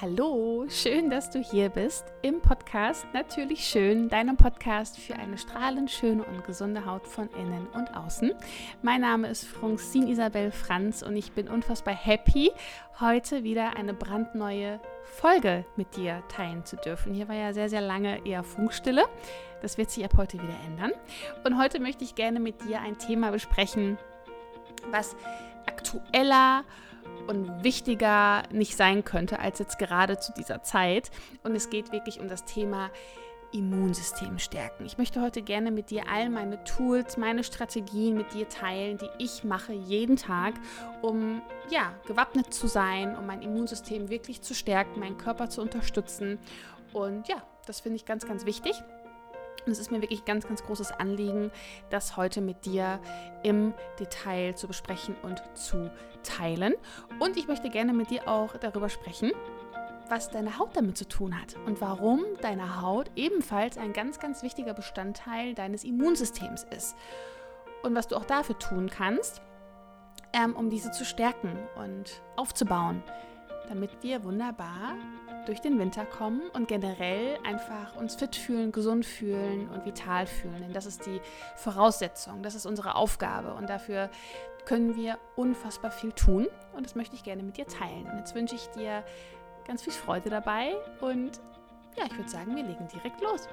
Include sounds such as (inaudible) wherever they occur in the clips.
Hallo, schön, dass du hier bist im Podcast Natürlich Schön, deinem Podcast für eine strahlend schöne und gesunde Haut von innen und außen. Mein Name ist Francine Isabel Franz und ich bin unfassbar happy, heute wieder eine brandneue Folge mit dir teilen zu dürfen. Hier war ja sehr, sehr lange eher Funkstille. Das wird sich ab heute wieder ändern. Und heute möchte ich gerne mit dir ein Thema besprechen, was aktueller und wichtiger nicht sein könnte als jetzt gerade zu dieser Zeit. Und es geht wirklich um das Thema Immunsystem stärken. Ich möchte heute gerne mit dir all meine Tools, meine Strategien mit dir teilen, die ich mache jeden Tag, um ja, gewappnet zu sein, um mein Immunsystem wirklich zu stärken, meinen Körper zu unterstützen. Und ja, das finde ich ganz, ganz wichtig. Und es ist mir wirklich ganz, ganz großes Anliegen, das heute mit dir im Detail zu besprechen und zu teilen. Und ich möchte gerne mit dir auch darüber sprechen, was deine Haut damit zu tun hat und warum deine Haut ebenfalls ein ganz, ganz wichtiger Bestandteil deines Immunsystems ist. Und was du auch dafür tun kannst, ähm, um diese zu stärken und aufzubauen, damit wir wunderbar durch den Winter kommen und generell einfach uns fit fühlen, gesund fühlen und vital fühlen. Denn das ist die Voraussetzung, das ist unsere Aufgabe und dafür können wir unfassbar viel tun und das möchte ich gerne mit dir teilen. Und jetzt wünsche ich dir ganz viel Freude dabei und ja, ich würde sagen, wir legen direkt los.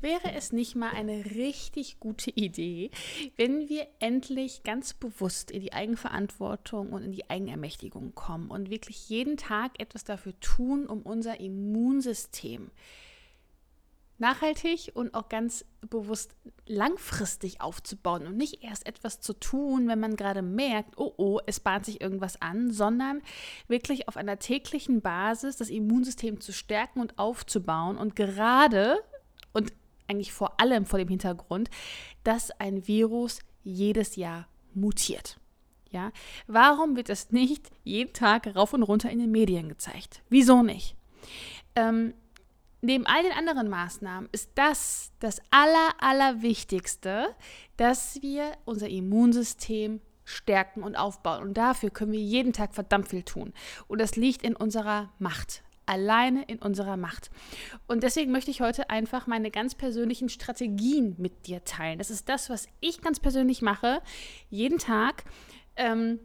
Wäre es nicht mal eine richtig gute Idee, wenn wir endlich ganz bewusst in die Eigenverantwortung und in die Eigenermächtigung kommen und wirklich jeden Tag etwas dafür tun, um unser Immunsystem nachhaltig und auch ganz bewusst langfristig aufzubauen und nicht erst etwas zu tun, wenn man gerade merkt, oh oh, es bahnt sich irgendwas an, sondern wirklich auf einer täglichen Basis das Immunsystem zu stärken und aufzubauen und gerade und eigentlich vor allem vor dem Hintergrund, dass ein Virus jedes Jahr mutiert. Ja, warum wird es nicht jeden Tag rauf und runter in den Medien gezeigt? Wieso nicht? Ähm, neben all den anderen Maßnahmen ist das das aller, allerwichtigste, dass wir unser Immunsystem stärken und aufbauen. Und dafür können wir jeden Tag verdammt viel tun. Und das liegt in unserer Macht alleine in unserer Macht. Und deswegen möchte ich heute einfach meine ganz persönlichen Strategien mit dir teilen. Das ist das, was ich ganz persönlich mache, jeden Tag. Ähm,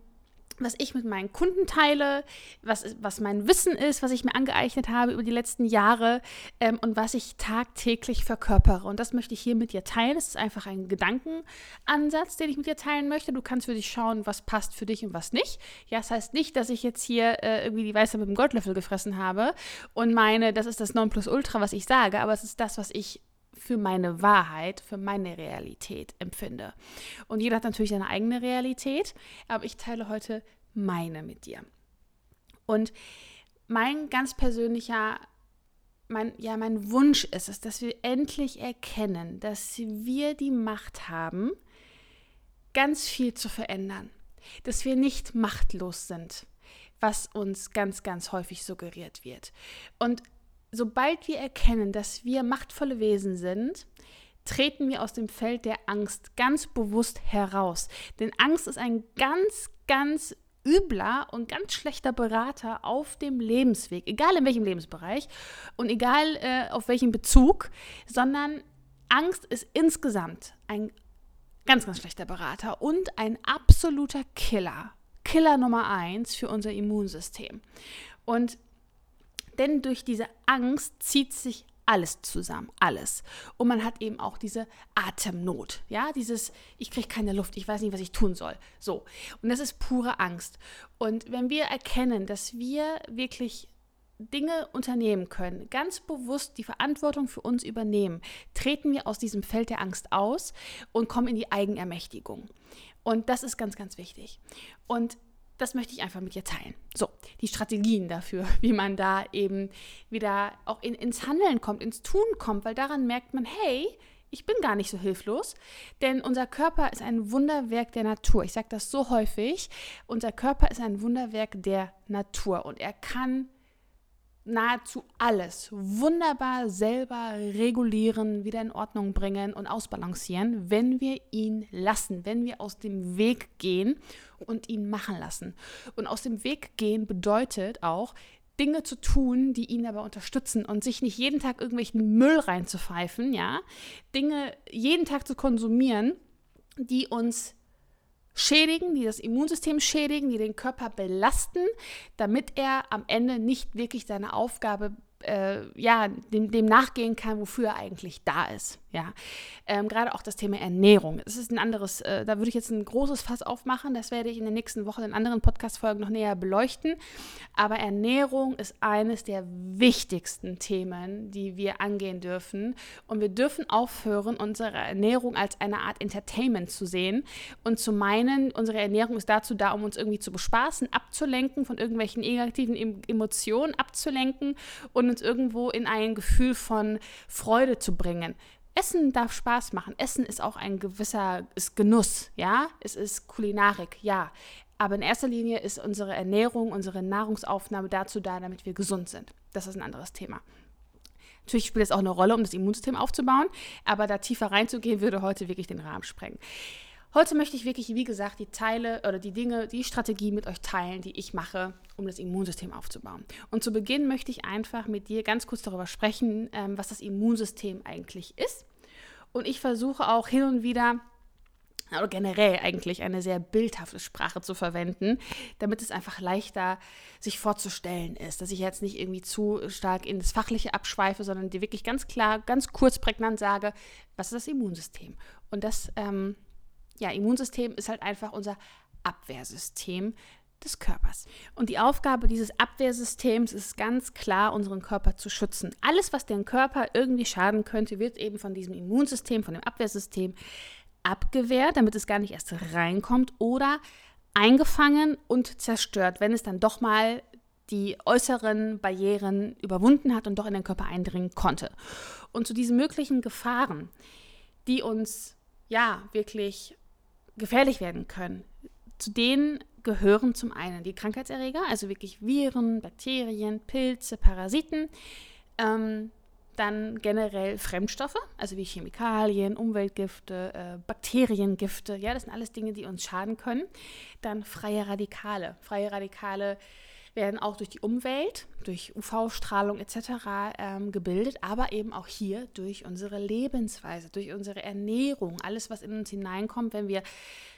was ich mit meinen Kunden teile, was, was mein Wissen ist, was ich mir angeeignet habe über die letzten Jahre ähm, und was ich tagtäglich verkörpere. Und das möchte ich hier mit dir teilen. Es ist einfach ein Gedankenansatz, den ich mit dir teilen möchte. Du kannst für dich schauen, was passt für dich und was nicht. Ja, das heißt nicht, dass ich jetzt hier äh, irgendwie die Weiße mit dem Goldlöffel gefressen habe und meine, das ist das Nonplusultra, was ich sage, aber es ist das, was ich für meine Wahrheit, für meine Realität empfinde. Und jeder hat natürlich seine eigene Realität, aber ich teile heute meine mit dir. Und mein ganz persönlicher, mein, ja, mein Wunsch ist es, dass wir endlich erkennen, dass wir die Macht haben, ganz viel zu verändern. Dass wir nicht machtlos sind, was uns ganz, ganz häufig suggeriert wird. Und sobald wir erkennen, dass wir machtvolle Wesen sind, treten wir aus dem Feld der Angst ganz bewusst heraus. Denn Angst ist ein ganz, ganz übler und ganz schlechter Berater auf dem Lebensweg, egal in welchem Lebensbereich und egal äh, auf welchem Bezug, sondern Angst ist insgesamt ein ganz, ganz schlechter Berater und ein absoluter Killer. Killer Nummer eins für unser Immunsystem. Und denn durch diese Angst zieht sich alles zusammen, alles. Und man hat eben auch diese Atemnot, ja, dieses, ich kriege keine Luft, ich weiß nicht, was ich tun soll. So. Und das ist pure Angst. Und wenn wir erkennen, dass wir wirklich Dinge unternehmen können, ganz bewusst die Verantwortung für uns übernehmen, treten wir aus diesem Feld der Angst aus und kommen in die Eigenermächtigung. Und das ist ganz, ganz wichtig. Und das möchte ich einfach mit dir teilen. So, die Strategien dafür, (laughs) wie man da eben wieder auch in, ins Handeln kommt, ins Tun kommt, weil daran merkt man, hey, ich bin gar nicht so hilflos, denn unser Körper ist ein Wunderwerk der Natur. Ich sage das so häufig, unser Körper ist ein Wunderwerk der Natur und er kann nahezu alles wunderbar selber regulieren, wieder in Ordnung bringen und ausbalancieren, wenn wir ihn lassen, wenn wir aus dem Weg gehen und ihn machen lassen. Und aus dem Weg gehen bedeutet auch, Dinge zu tun, die ihn aber unterstützen und sich nicht jeden Tag irgendwelchen Müll reinzupfeifen, ja, Dinge jeden Tag zu konsumieren, die uns schädigen, die das Immunsystem schädigen, die den Körper belasten, damit er am Ende nicht wirklich seine Aufgabe äh, ja, dem, dem, nachgehen kann, wofür er eigentlich da ist. Ja, ähm, gerade auch das Thema Ernährung. Es ist ein anderes, äh, da würde ich jetzt ein großes Fass aufmachen. Das werde ich in den nächsten Wochen in anderen Podcast-Folgen noch näher beleuchten. Aber Ernährung ist eines der wichtigsten Themen, die wir angehen dürfen. Und wir dürfen aufhören, unsere Ernährung als eine Art Entertainment zu sehen und zu meinen, unsere Ernährung ist dazu da, um uns irgendwie zu bespaßen, abzulenken von irgendwelchen negativen Emotionen, abzulenken und uns irgendwo in ein Gefühl von Freude zu bringen. Essen darf Spaß machen. Essen ist auch ein gewisser ist Genuss, ja. Es ist Kulinarik, ja. Aber in erster Linie ist unsere Ernährung, unsere Nahrungsaufnahme dazu da, damit wir gesund sind. Das ist ein anderes Thema. Natürlich spielt es auch eine Rolle, um das Immunsystem aufzubauen, aber da tiefer reinzugehen, würde heute wirklich den Rahmen sprengen. Heute möchte ich wirklich, wie gesagt, die Teile oder die Dinge, die Strategie mit euch teilen, die ich mache, um das Immunsystem aufzubauen. Und zu Beginn möchte ich einfach mit dir ganz kurz darüber sprechen, ähm, was das Immunsystem eigentlich ist. Und ich versuche auch hin und wieder oder generell eigentlich eine sehr bildhafte Sprache zu verwenden, damit es einfach leichter sich vorzustellen ist, dass ich jetzt nicht irgendwie zu stark in das Fachliche abschweife, sondern dir wirklich ganz klar, ganz kurz prägnant sage, was ist das Immunsystem? Und das ähm, ja, Immunsystem ist halt einfach unser Abwehrsystem des Körpers. Und die Aufgabe dieses Abwehrsystems ist ganz klar, unseren Körper zu schützen. Alles, was den Körper irgendwie schaden könnte, wird eben von diesem Immunsystem, von dem Abwehrsystem abgewehrt, damit es gar nicht erst reinkommt oder eingefangen und zerstört, wenn es dann doch mal die äußeren Barrieren überwunden hat und doch in den Körper eindringen konnte. Und zu diesen möglichen Gefahren, die uns ja wirklich gefährlich werden können. Zu denen gehören zum einen die Krankheitserreger, also wirklich Viren, Bakterien, Pilze, Parasiten. Ähm, dann generell Fremdstoffe, also wie Chemikalien, Umweltgifte, äh, Bakteriengifte. Ja, das sind alles Dinge, die uns schaden können. Dann freie Radikale. Freie Radikale werden auch durch die Umwelt, durch UV-Strahlung etc. Ähm, gebildet, aber eben auch hier durch unsere Lebensweise, durch unsere Ernährung, alles, was in uns hineinkommt, wenn wir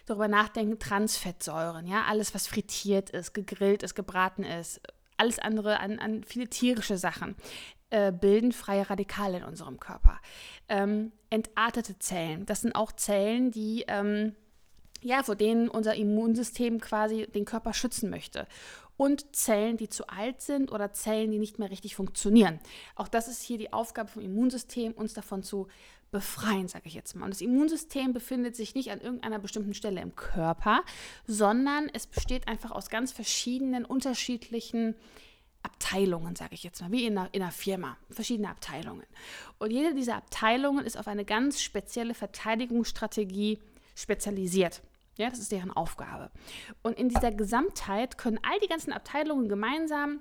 darüber nachdenken, Transfettsäuren, ja, alles, was frittiert ist, gegrillt ist, gebraten ist, alles andere an, an viele tierische Sachen äh, bilden freie Radikale in unserem Körper. Ähm, entartete Zellen, das sind auch Zellen, die ähm, ja, vor denen unser Immunsystem quasi den Körper schützen möchte und Zellen, die zu alt sind oder Zellen, die nicht mehr richtig funktionieren. Auch das ist hier die Aufgabe vom Immunsystem, uns davon zu befreien, sage ich jetzt mal. Und das Immunsystem befindet sich nicht an irgendeiner bestimmten Stelle im Körper, sondern es besteht einfach aus ganz verschiedenen, unterschiedlichen Abteilungen, sage ich jetzt mal, wie in einer, in einer Firma, verschiedene Abteilungen. Und jede dieser Abteilungen ist auf eine ganz spezielle Verteidigungsstrategie spezialisiert. Ja, das ist deren Aufgabe. Und in dieser Gesamtheit können all die ganzen Abteilungen gemeinsam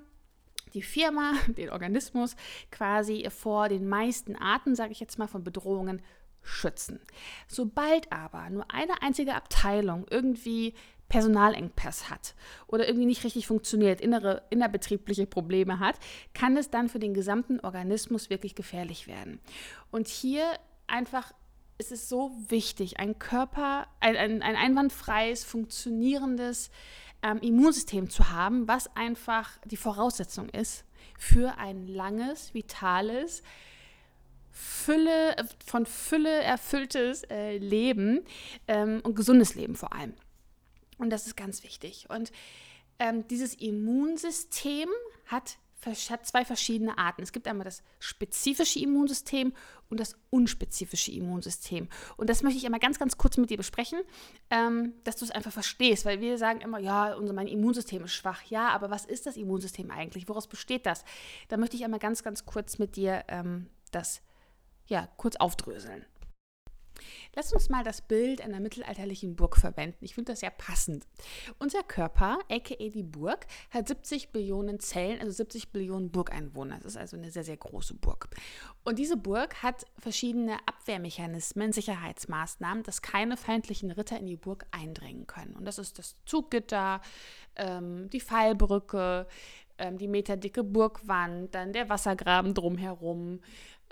die Firma, (laughs) den Organismus quasi vor den meisten Arten, sage ich jetzt mal, von Bedrohungen schützen. Sobald aber nur eine einzige Abteilung irgendwie Personalengpass hat oder irgendwie nicht richtig funktioniert, innere, innerbetriebliche Probleme hat, kann es dann für den gesamten Organismus wirklich gefährlich werden. Und hier einfach es ist so wichtig, ein Körper, ein, ein, ein einwandfreies, funktionierendes ähm, Immunsystem zu haben, was einfach die Voraussetzung ist für ein langes, vitales, Fülle, von Fülle erfülltes äh, Leben ähm, und gesundes Leben vor allem. Und das ist ganz wichtig. Und ähm, dieses Immunsystem hat hat zwei verschiedene Arten. Es gibt einmal das spezifische Immunsystem und das unspezifische Immunsystem. Und das möchte ich einmal ganz, ganz kurz mit dir besprechen, ähm, dass du es einfach verstehst, weil wir sagen immer, ja, unser, mein Immunsystem ist schwach. Ja, aber was ist das Immunsystem eigentlich? Woraus besteht das? Da möchte ich einmal ganz, ganz kurz mit dir ähm, das ja, kurz aufdröseln. Lass uns mal das Bild einer mittelalterlichen Burg verwenden. Ich finde das sehr passend. Unser Körper, aka die Burg, hat 70 Billionen Zellen, also 70 Billionen Burgeinwohner. Das ist also eine sehr, sehr große Burg. Und diese Burg hat verschiedene Abwehrmechanismen, Sicherheitsmaßnahmen, dass keine feindlichen Ritter in die Burg eindringen können. Und das ist das Zuggitter, ähm, die Pfeilbrücke, ähm, die meterdicke Burgwand, dann der Wassergraben drumherum,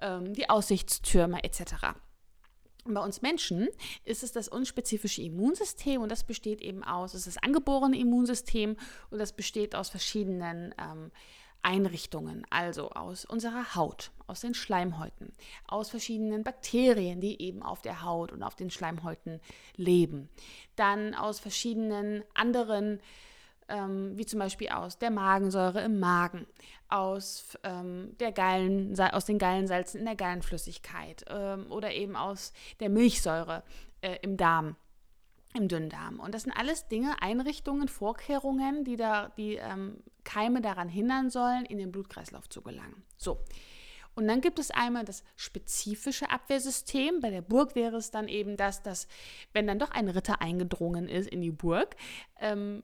ähm, die Aussichtstürme etc. Bei uns Menschen ist es das unspezifische Immunsystem und das besteht eben aus, es ist das angeborene Immunsystem und das besteht aus verschiedenen ähm, Einrichtungen, also aus unserer Haut, aus den Schleimhäuten, aus verschiedenen Bakterien, die eben auf der Haut und auf den Schleimhäuten leben, dann aus verschiedenen anderen ähm, wie zum Beispiel aus der Magensäure im Magen, aus, ähm, der Gallen, aus den Gallensalzen in der Gallenflüssigkeit ähm, oder eben aus der Milchsäure äh, im Darm im Dünndarm. Und das sind alles Dinge, Einrichtungen, Vorkehrungen, die, da, die ähm, Keime daran hindern sollen, in den Blutkreislauf zu gelangen. So. Und dann gibt es einmal das spezifische Abwehrsystem. Bei der Burg wäre es dann eben das, dass, wenn dann doch ein Ritter eingedrungen ist in die Burg, ähm,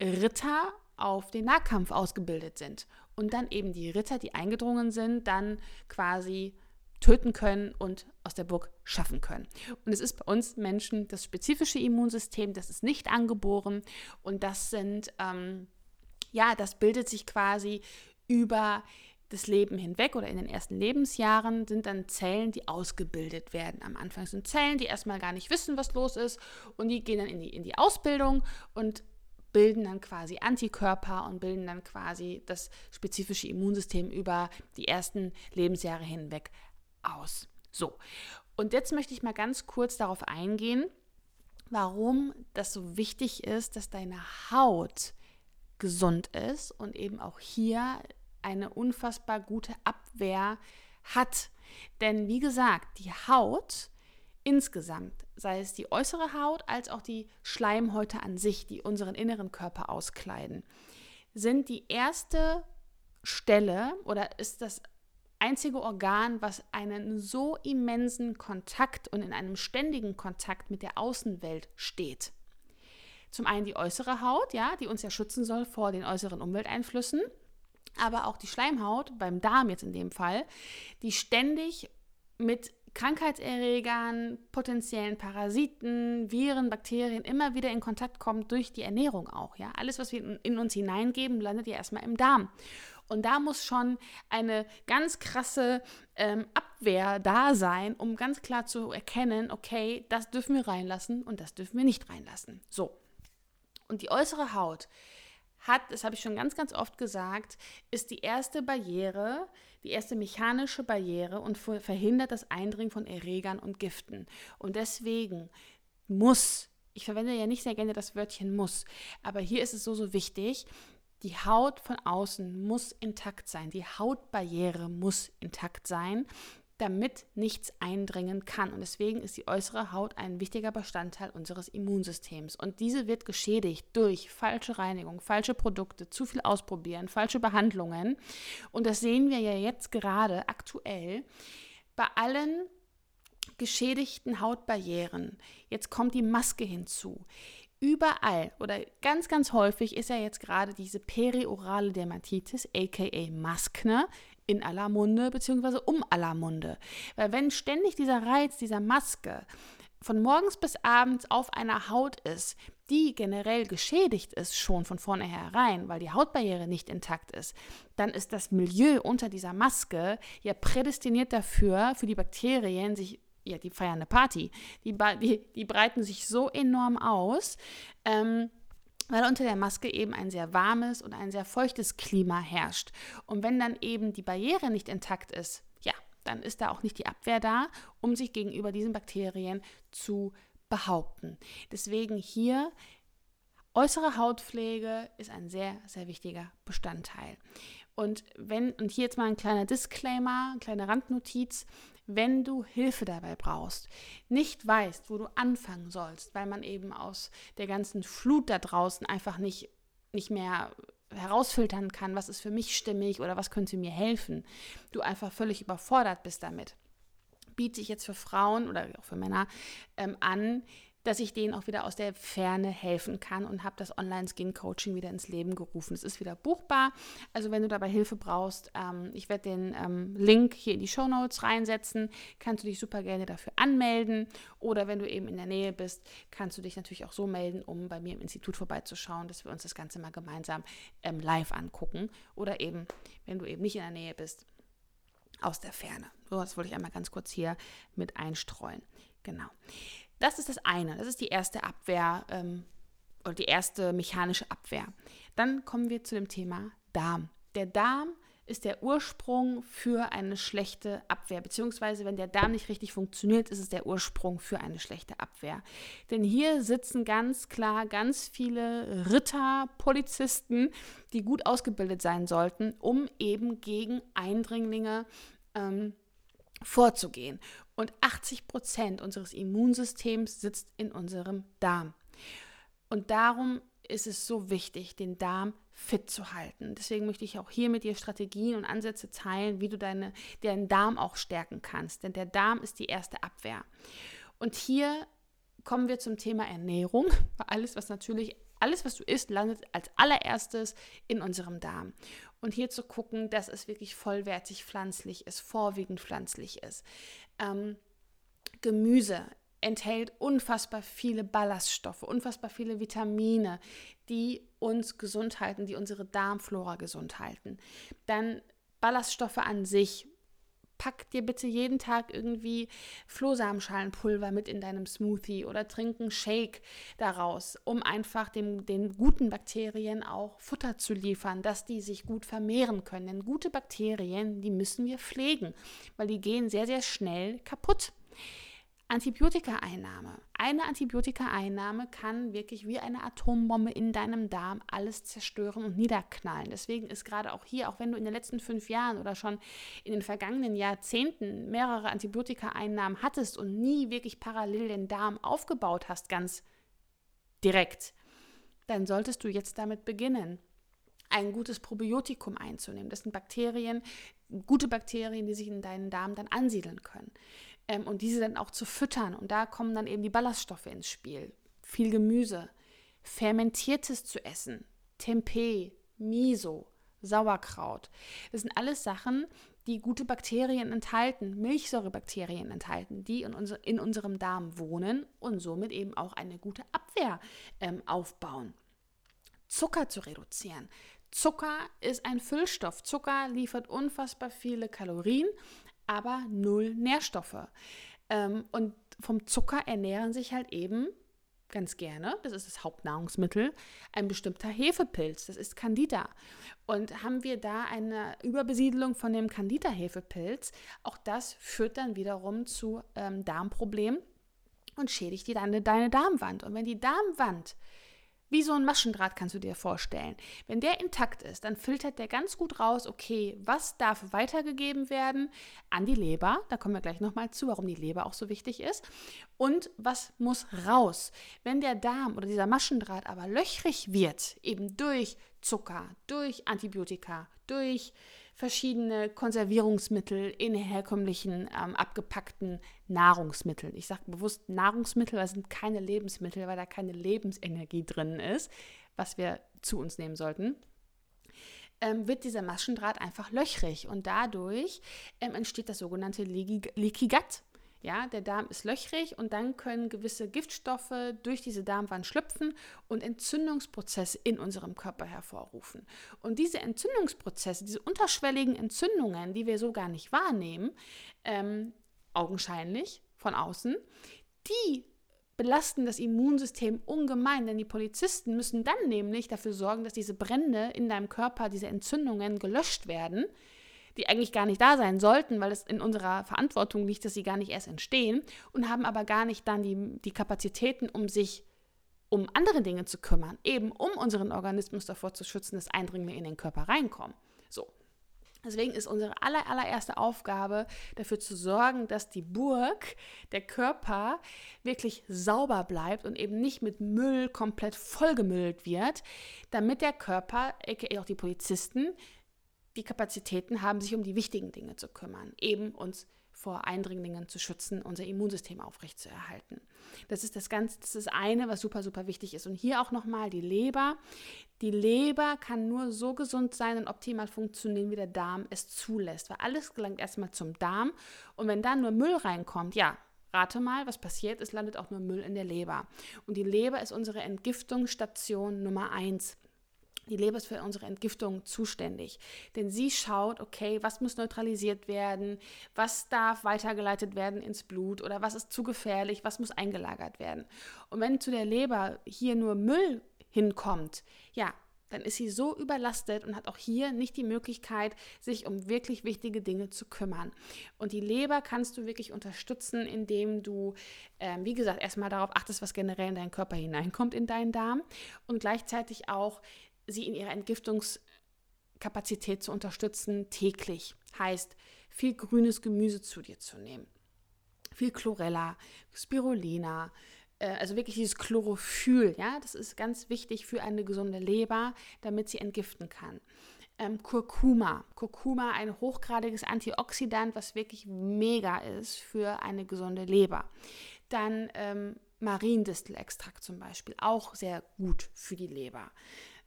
Ritter auf den Nahkampf ausgebildet sind und dann eben die Ritter, die eingedrungen sind, dann quasi töten können und aus der Burg schaffen können. Und es ist bei uns Menschen das spezifische Immunsystem, das ist nicht angeboren und das sind, ähm, ja, das bildet sich quasi über das Leben hinweg oder in den ersten Lebensjahren sind dann Zellen, die ausgebildet werden. Am Anfang sind Zellen, die erstmal gar nicht wissen, was los ist und die gehen dann in die, in die Ausbildung und bilden dann quasi Antikörper und bilden dann quasi das spezifische Immunsystem über die ersten Lebensjahre hinweg aus. So, und jetzt möchte ich mal ganz kurz darauf eingehen, warum das so wichtig ist, dass deine Haut gesund ist und eben auch hier eine unfassbar gute Abwehr hat. Denn wie gesagt, die Haut insgesamt, sei es die äußere Haut als auch die Schleimhäute an sich, die unseren inneren Körper auskleiden, sind die erste Stelle oder ist das einzige Organ, was einen so immensen Kontakt und in einem ständigen Kontakt mit der Außenwelt steht. Zum einen die äußere Haut, ja, die uns ja schützen soll vor den äußeren Umwelteinflüssen, aber auch die Schleimhaut, beim Darm jetzt in dem Fall, die ständig mit Krankheitserregern, potenziellen Parasiten, Viren, Bakterien immer wieder in Kontakt kommt durch die Ernährung auch. Ja? Alles, was wir in uns hineingeben, landet ja erstmal im Darm. Und da muss schon eine ganz krasse ähm, Abwehr da sein, um ganz klar zu erkennen, okay, das dürfen wir reinlassen und das dürfen wir nicht reinlassen. So. Und die äußere Haut hat, das habe ich schon ganz, ganz oft gesagt, ist die erste Barriere, die erste mechanische Barriere und verhindert das Eindringen von Erregern und Giften. Und deswegen muss, ich verwende ja nicht sehr gerne das Wörtchen muss, aber hier ist es so, so wichtig, die Haut von außen muss intakt sein, die Hautbarriere muss intakt sein, damit nichts eindringen kann. Und deswegen ist die äußere Haut ein wichtiger Bestandteil unseres Immunsystems. Und diese wird geschädigt durch falsche Reinigung, falsche Produkte, zu viel ausprobieren, falsche Behandlungen. Und das sehen wir ja jetzt gerade aktuell bei allen geschädigten Hautbarrieren. Jetzt kommt die Maske hinzu. Überall oder ganz, ganz häufig ist ja jetzt gerade diese periorale Dermatitis, aka Maskne, in aller Munde bzw. um aller Munde. Weil wenn ständig dieser Reiz dieser Maske von morgens bis abends auf einer Haut ist, die generell geschädigt ist schon von vornherein, weil die Hautbarriere nicht intakt ist, dann ist das Milieu unter dieser Maske ja prädestiniert dafür, für die Bakterien sich ja, die feiern eine Party. Die, die, die breiten sich so enorm aus, ähm, weil unter der Maske eben ein sehr warmes und ein sehr feuchtes Klima herrscht. Und wenn dann eben die Barriere nicht intakt ist, ja, dann ist da auch nicht die Abwehr da, um sich gegenüber diesen Bakterien zu behaupten. Deswegen hier äußere Hautpflege ist ein sehr, sehr wichtiger Bestandteil. Und wenn, und hier jetzt mal ein kleiner Disclaimer, eine kleine Randnotiz, wenn du Hilfe dabei brauchst, nicht weißt, wo du anfangen sollst, weil man eben aus der ganzen Flut da draußen einfach nicht, nicht mehr herausfiltern kann, was ist für mich stimmig oder was könnte mir helfen, du einfach völlig überfordert bist damit, biete ich jetzt für Frauen oder auch für Männer ähm, an, dass ich denen auch wieder aus der Ferne helfen kann und habe das Online-Skin-Coaching wieder ins Leben gerufen. Es ist wieder buchbar. Also wenn du dabei Hilfe brauchst, ähm, ich werde den ähm, Link hier in die Show Notes reinsetzen, kannst du dich super gerne dafür anmelden. Oder wenn du eben in der Nähe bist, kannst du dich natürlich auch so melden, um bei mir im Institut vorbeizuschauen, dass wir uns das Ganze mal gemeinsam ähm, live angucken. Oder eben, wenn du eben nicht in der Nähe bist, aus der Ferne. So, das wollte ich einmal ganz kurz hier mit einstreuen. Genau. Das ist das eine. Das ist die erste Abwehr ähm, oder die erste mechanische Abwehr. Dann kommen wir zu dem Thema Darm. Der Darm ist der Ursprung für eine schlechte Abwehr, beziehungsweise wenn der Darm nicht richtig funktioniert, ist es der Ursprung für eine schlechte Abwehr. Denn hier sitzen ganz klar ganz viele Ritter, Polizisten, die gut ausgebildet sein sollten, um eben gegen Eindringlinge ähm, vorzugehen. Und 80 Prozent unseres Immunsystems sitzt in unserem Darm. Und darum ist es so wichtig, den Darm fit zu halten. Deswegen möchte ich auch hier mit dir Strategien und Ansätze teilen, wie du deine, deinen Darm auch stärken kannst. Denn der Darm ist die erste Abwehr. Und hier kommen wir zum Thema Ernährung. Alles, was natürlich, alles, was du isst, landet als allererstes in unserem Darm. Und hier zu gucken, dass es wirklich vollwertig pflanzlich ist, vorwiegend pflanzlich ist. Ähm, Gemüse enthält unfassbar viele Ballaststoffe, unfassbar viele Vitamine, die uns gesund halten, die unsere Darmflora gesund halten. Dann Ballaststoffe an sich, pack dir bitte jeden Tag irgendwie Flohsamenschalenpulver mit in deinem Smoothie oder trink einen Shake daraus, um einfach dem, den guten Bakterien auch Futter zu liefern, dass die sich gut vermehren können. Denn gute Bakterien, die müssen wir pflegen, weil die gehen sehr, sehr schnell kaputt. Antibiotikaeinnahme. Eine Antibiotikaeinnahme kann wirklich wie eine Atombombe in deinem Darm alles zerstören und niederknallen. Deswegen ist gerade auch hier, auch wenn du in den letzten fünf Jahren oder schon in den vergangenen Jahrzehnten mehrere Antibiotikaeinnahmen hattest und nie wirklich parallel den Darm aufgebaut hast, ganz direkt, dann solltest du jetzt damit beginnen ein gutes Probiotikum einzunehmen. Das sind Bakterien, gute Bakterien, die sich in deinen Darm dann ansiedeln können ähm, und diese dann auch zu füttern. Und da kommen dann eben die Ballaststoffe ins Spiel. Viel Gemüse, fermentiertes zu essen, Tempeh, Miso, Sauerkraut. Das sind alles Sachen, die gute Bakterien enthalten, Milchsäurebakterien enthalten, die in, unser, in unserem Darm wohnen und somit eben auch eine gute Abwehr ähm, aufbauen. Zucker zu reduzieren. Zucker ist ein Füllstoff. Zucker liefert unfassbar viele Kalorien, aber null Nährstoffe. Ähm, und vom Zucker ernähren sich halt eben ganz gerne, das ist das Hauptnahrungsmittel, ein bestimmter Hefepilz, das ist Candida. Und haben wir da eine Überbesiedelung von dem Candida-Hefepilz, auch das führt dann wiederum zu ähm, Darmproblemen und schädigt die, deine, deine Darmwand. Und wenn die Darmwand wie so ein Maschendraht kannst du dir vorstellen. Wenn der intakt ist, dann filtert der ganz gut raus, okay, was darf weitergegeben werden an die Leber. Da kommen wir gleich nochmal zu, warum die Leber auch so wichtig ist. Und was muss raus? Wenn der Darm oder dieser Maschendraht aber löchrig wird, eben durch Zucker, durch Antibiotika, durch verschiedene Konservierungsmittel in herkömmlichen ähm, abgepackten Nahrungsmitteln. Ich sage bewusst Nahrungsmittel, das sind keine Lebensmittel, weil da keine Lebensenergie drin ist, was wir zu uns nehmen sollten. Ähm, wird dieser Maschendraht einfach löchrig und dadurch ähm, entsteht das sogenannte Leaky Gut. Ja, der Darm ist löchrig und dann können gewisse Giftstoffe durch diese Darmwand schlüpfen und Entzündungsprozesse in unserem Körper hervorrufen. Und diese Entzündungsprozesse, diese unterschwelligen Entzündungen, die wir so gar nicht wahrnehmen, ähm, augenscheinlich von außen, die belasten das Immunsystem ungemein, denn die Polizisten müssen dann nämlich dafür sorgen, dass diese Brände in deinem Körper, diese Entzündungen gelöscht werden die eigentlich gar nicht da sein sollten, weil es in unserer Verantwortung liegt, dass sie gar nicht erst entstehen und haben aber gar nicht dann die, die Kapazitäten, um sich um andere Dinge zu kümmern, eben um unseren Organismus davor zu schützen, dass Eindringlinge in den Körper reinkommen. So. Deswegen ist unsere aller, allererste Aufgabe, dafür zu sorgen, dass die Burg, der Körper, wirklich sauber bleibt und eben nicht mit Müll komplett vollgemüllt wird, damit der Körper, auch die Polizisten, die Kapazitäten haben, sich um die wichtigen Dinge zu kümmern, eben uns vor Eindringlingen zu schützen, unser Immunsystem aufrechtzuerhalten. Das ist das ganz, das ist eine, was super, super wichtig ist. Und hier auch nochmal die Leber. Die Leber kann nur so gesund sein und optimal funktionieren, wie der Darm es zulässt. Weil alles gelangt erstmal zum Darm. Und wenn dann nur Müll reinkommt, ja, Rate mal, was passiert, es landet auch nur Müll in der Leber. Und die Leber ist unsere Entgiftungsstation Nummer eins. Die Leber ist für unsere Entgiftung zuständig, denn sie schaut, okay, was muss neutralisiert werden, was darf weitergeleitet werden ins Blut? Oder was ist zu gefährlich, was muss eingelagert werden. Und wenn zu der Leber hier nur Müll hinkommt, ja, dann ist sie so überlastet und hat auch hier nicht die Möglichkeit, sich um wirklich wichtige Dinge zu kümmern. Und die Leber kannst du wirklich unterstützen, indem du, äh, wie gesagt, erstmal darauf achtest, was generell in deinen Körper hineinkommt, in deinen Darm. Und gleichzeitig auch sie in ihrer Entgiftungskapazität zu unterstützen, täglich. Heißt, viel grünes Gemüse zu dir zu nehmen. Viel Chlorella, Spirulina, äh, also wirklich dieses Chlorophyll, ja, das ist ganz wichtig für eine gesunde Leber, damit sie entgiften kann. Ähm, Kurkuma. Kurkuma, ein hochgradiges Antioxidant, was wirklich mega ist für eine gesunde Leber. Dann ähm, Mariendistelextrakt zum Beispiel, auch sehr gut für die Leber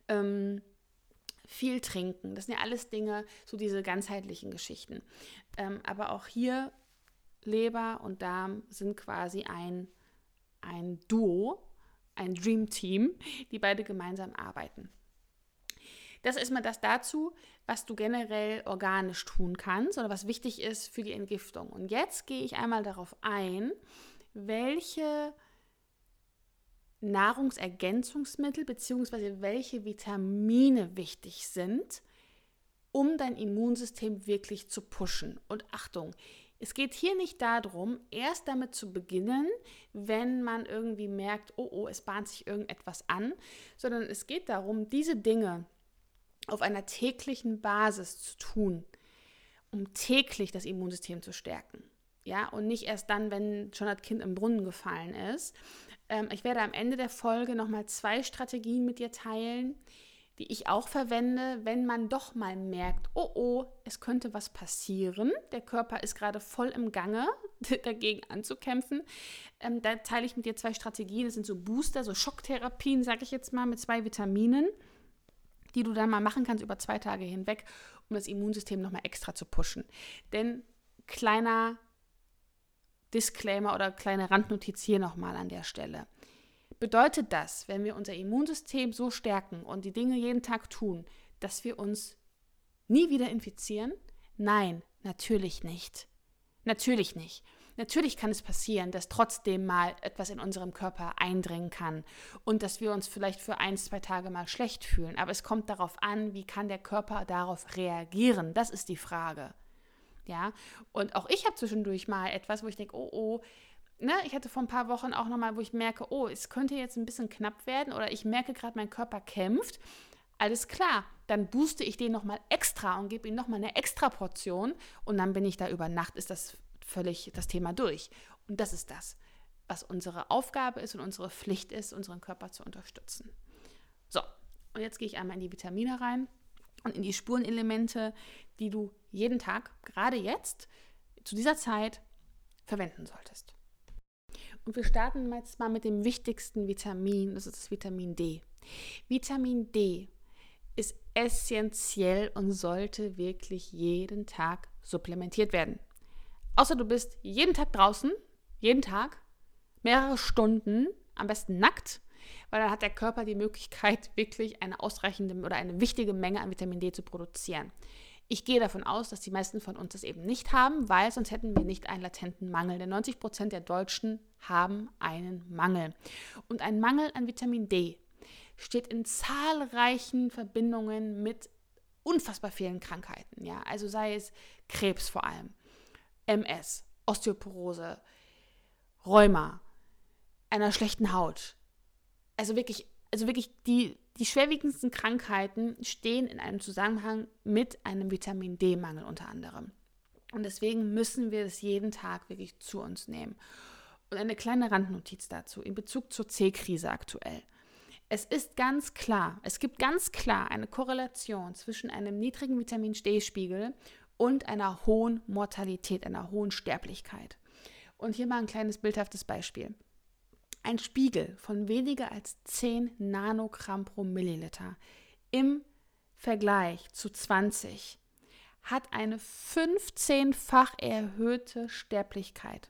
ähm, viel trinken. Das sind ja alles Dinge, so diese ganzheitlichen Geschichten. Ähm, aber auch hier Leber und Darm sind quasi ein, ein Duo, ein Dream Team, die beide gemeinsam arbeiten. Das ist mal das dazu, was du generell organisch tun kannst oder was wichtig ist für die Entgiftung. Und jetzt gehe ich einmal darauf ein, welche Nahrungsergänzungsmittel bzw. welche Vitamine wichtig sind, um dein Immunsystem wirklich zu pushen. Und Achtung, es geht hier nicht darum, erst damit zu beginnen, wenn man irgendwie merkt, oh oh, es bahnt sich irgendetwas an, sondern es geht darum, diese Dinge auf einer täglichen Basis zu tun, um täglich das Immunsystem zu stärken. Ja, und nicht erst dann, wenn schon das Kind im Brunnen gefallen ist, ähm, ich werde am Ende der Folge nochmal zwei Strategien mit dir teilen, die ich auch verwende, wenn man doch mal merkt, oh oh, es könnte was passieren. Der Körper ist gerade voll im Gange, (laughs) dagegen anzukämpfen. Ähm, da teile ich mit dir zwei Strategien. Das sind so Booster, so Schocktherapien, sage ich jetzt mal, mit zwei Vitaminen, die du dann mal machen kannst über zwei Tage hinweg, um das Immunsystem nochmal extra zu pushen. Denn kleiner Disclaimer oder kleine Randnotiz hier nochmal an der Stelle. Bedeutet das, wenn wir unser Immunsystem so stärken und die Dinge jeden Tag tun, dass wir uns nie wieder infizieren? Nein, natürlich nicht. Natürlich nicht. Natürlich kann es passieren, dass trotzdem mal etwas in unserem Körper eindringen kann und dass wir uns vielleicht für ein, zwei Tage mal schlecht fühlen. Aber es kommt darauf an, wie kann der Körper darauf reagieren. Das ist die Frage. Ja, und auch ich habe zwischendurch mal etwas, wo ich denke, oh, oh, ne, ich hatte vor ein paar Wochen auch nochmal, wo ich merke, oh, es könnte jetzt ein bisschen knapp werden oder ich merke gerade, mein Körper kämpft. Alles klar, dann booste ich den nochmal extra und gebe ihm nochmal eine extra Portion und dann bin ich da über Nacht, ist das völlig das Thema durch. Und das ist das, was unsere Aufgabe ist und unsere Pflicht ist, unseren Körper zu unterstützen. So, und jetzt gehe ich einmal in die Vitamine rein und in die Spurenelemente, die du jeden Tag, gerade jetzt, zu dieser Zeit verwenden solltest. Und wir starten jetzt mal mit dem wichtigsten Vitamin, das ist das Vitamin D. Vitamin D ist essentiell und sollte wirklich jeden Tag supplementiert werden. Außer du bist jeden Tag draußen, jeden Tag, mehrere Stunden, am besten nackt weil dann hat der Körper die Möglichkeit, (laughs) wirklich eine ausreichende oder eine wichtige Menge an Vitamin D zu produzieren. Ich gehe davon aus, dass die meisten von uns das eben nicht haben, weil sonst hätten wir nicht einen latenten Mangel. Denn 90 Prozent der Deutschen haben einen Mangel. Und ein Mangel an Vitamin D steht in zahlreichen Verbindungen mit unfassbar vielen Krankheiten. Ja? Also sei es Krebs vor allem, MS, Osteoporose, Rheuma, einer schlechten Haut, also wirklich, also wirklich die, die schwerwiegendsten Krankheiten stehen in einem Zusammenhang mit einem Vitamin D-Mangel unter anderem. Und deswegen müssen wir es jeden Tag wirklich zu uns nehmen. Und eine kleine Randnotiz dazu in Bezug zur C-Krise aktuell. Es ist ganz klar, es gibt ganz klar eine Korrelation zwischen einem niedrigen Vitamin D-Spiegel und einer hohen Mortalität, einer hohen Sterblichkeit. Und hier mal ein kleines bildhaftes Beispiel. Ein Spiegel von weniger als 10 Nanogramm pro Milliliter im Vergleich zu 20 hat eine 15-fach erhöhte Sterblichkeit.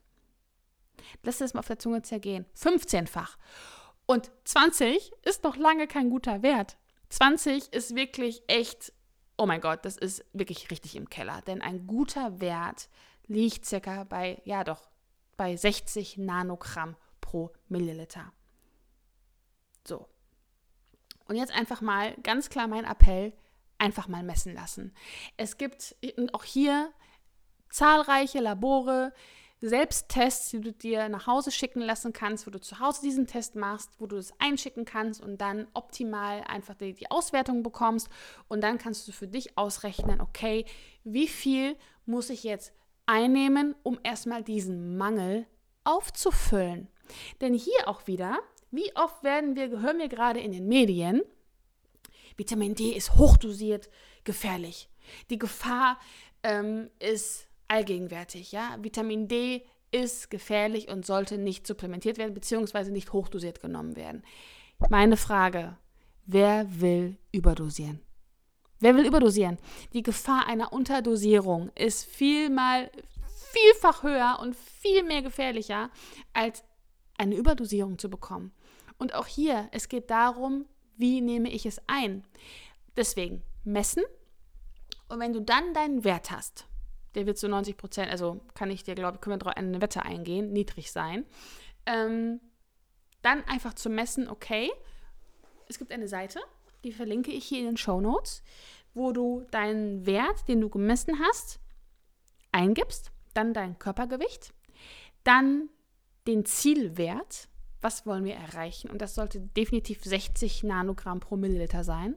Lass es mal auf der Zunge zergehen. 15-fach. Und 20 ist noch lange kein guter Wert. 20 ist wirklich echt, oh mein Gott, das ist wirklich richtig im Keller. Denn ein guter Wert liegt circa bei, ja doch, bei 60 Nanogramm pro Milliliter. So. Und jetzt einfach mal ganz klar mein Appell, einfach mal messen lassen. Es gibt auch hier zahlreiche Labore, Selbsttests, die du dir nach Hause schicken lassen kannst, wo du zu Hause diesen Test machst, wo du es einschicken kannst und dann optimal einfach die, die Auswertung bekommst. Und dann kannst du für dich ausrechnen, okay, wie viel muss ich jetzt einnehmen, um erstmal diesen Mangel aufzufüllen. Denn hier auch wieder, wie oft werden wir, hören wir gerade in den Medien, Vitamin D ist hochdosiert gefährlich. Die Gefahr ähm, ist allgegenwärtig. Ja? Vitamin D ist gefährlich und sollte nicht supplementiert werden, beziehungsweise nicht hochdosiert genommen werden. Meine Frage, wer will überdosieren? Wer will überdosieren? Die Gefahr einer Unterdosierung ist vielmal, vielfach höher und viel mehr gefährlicher, als eine Überdosierung zu bekommen. Und auch hier, es geht darum, wie nehme ich es ein. Deswegen messen. Und wenn du dann deinen Wert hast, der wird zu 90 Prozent, also kann ich dir, glaube ich, können wir eine Wette eingehen, niedrig sein. Ähm, dann einfach zu messen, okay, es gibt eine Seite, die verlinke ich hier in den Show Notes, wo du deinen Wert, den du gemessen hast, eingibst, dann dein Körpergewicht, dann den Zielwert, was wollen wir erreichen und das sollte definitiv 60 Nanogramm pro Milliliter sein.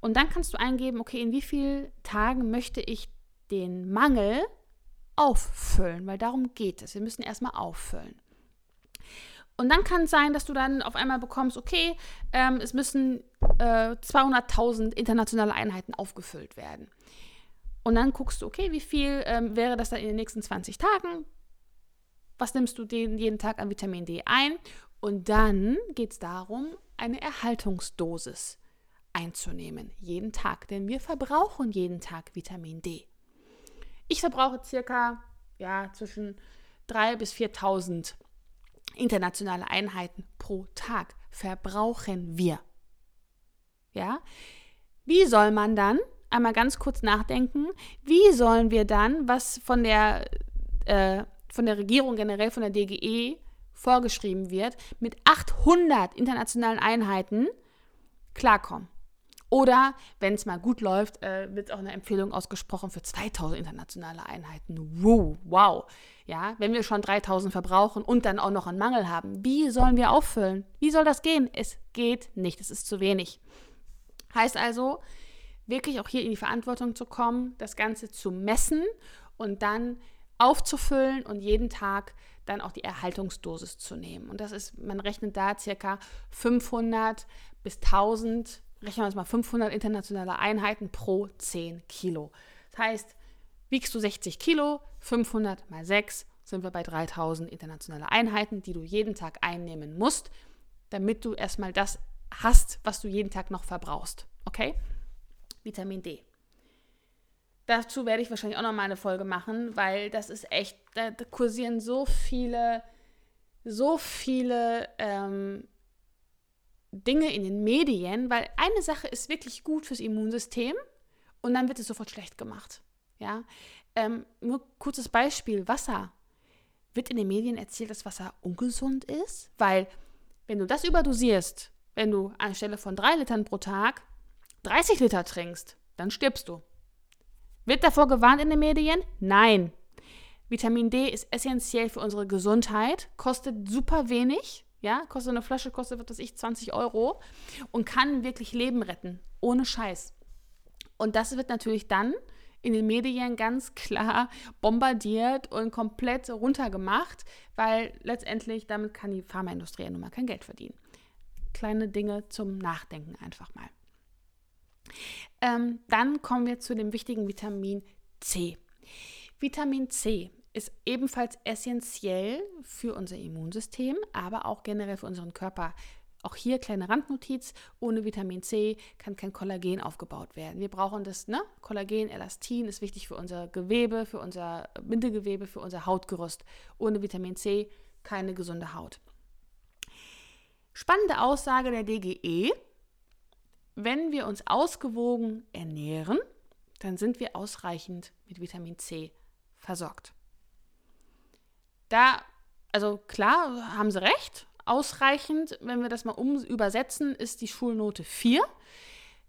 Und dann kannst du eingeben, okay, in wie vielen Tagen möchte ich den Mangel auffüllen, weil darum geht es. Wir müssen erstmal auffüllen. Und dann kann es sein, dass du dann auf einmal bekommst, okay, ähm, es müssen äh, 200.000 internationale Einheiten aufgefüllt werden. Und dann guckst du, okay, wie viel ähm, wäre das dann in den nächsten 20 Tagen? Was nimmst du den, jeden Tag an Vitamin D ein? Und dann geht es darum, eine Erhaltungsdosis einzunehmen, jeden Tag. Denn wir verbrauchen jeden Tag Vitamin D. Ich verbrauche circa ja, zwischen 3.000 bis 4.000 internationale Einheiten pro Tag. Verbrauchen wir. Ja? Wie soll man dann, einmal ganz kurz nachdenken, wie sollen wir dann, was von der, äh, von der Regierung generell, von der DGE vorgeschrieben wird, mit 800 internationalen Einheiten klarkommen? Oder wenn es mal gut läuft, äh, wird auch eine Empfehlung ausgesprochen für 2000 internationale Einheiten. Wow, wow. Ja, wenn wir schon 3000 verbrauchen und dann auch noch einen Mangel haben, wie sollen wir auffüllen? Wie soll das gehen? Es geht nicht, es ist zu wenig. Heißt also, wirklich auch hier in die Verantwortung zu kommen, das Ganze zu messen und dann aufzufüllen und jeden Tag dann auch die Erhaltungsdosis zu nehmen. Und das ist, man rechnet da circa 500 bis 1000 rechnen wir uns mal 500 internationale Einheiten pro 10 Kilo. Das heißt, wiegst du 60 Kilo, 500 mal 6 sind wir bei 3000 internationale Einheiten, die du jeden Tag einnehmen musst, damit du erstmal das hast, was du jeden Tag noch verbrauchst. Okay? Vitamin D. Dazu werde ich wahrscheinlich auch noch mal eine Folge machen, weil das ist echt, da, kursieren so viele, so viele ähm, Dinge in den Medien, weil eine Sache ist wirklich gut fürs Immunsystem und dann wird es sofort schlecht gemacht. Ja, ähm, nur kurzes Beispiel: Wasser. Wird in den Medien erzählt, dass Wasser ungesund ist? Weil, wenn du das überdosierst, wenn du anstelle von drei Litern pro Tag 30 Liter trinkst, dann stirbst du. Wird davor gewarnt in den Medien? Nein. Vitamin D ist essentiell für unsere Gesundheit, kostet super wenig, ja, kostet eine Flasche, kostet, was weiß ich, 20 Euro und kann wirklich Leben retten. Ohne Scheiß. Und das wird natürlich dann in den Medien ganz klar bombardiert und komplett runtergemacht, weil letztendlich damit kann die Pharmaindustrie ja nun mal kein Geld verdienen. Kleine Dinge zum Nachdenken einfach mal. Ähm, dann kommen wir zu dem wichtigen Vitamin C. Vitamin C ist ebenfalls essentiell für unser Immunsystem, aber auch generell für unseren Körper. Auch hier kleine Randnotiz, ohne Vitamin C kann kein Kollagen aufgebaut werden. Wir brauchen das, ne? Kollagen, Elastin ist wichtig für unser Gewebe, für unser Bindegewebe, für unser Hautgerüst. Ohne Vitamin C keine gesunde Haut. Spannende Aussage der DGE. Wenn wir uns ausgewogen ernähren, dann sind wir ausreichend mit Vitamin C versorgt. Da, also klar, haben sie recht. Ausreichend, wenn wir das mal um übersetzen, ist die Schulnote 4.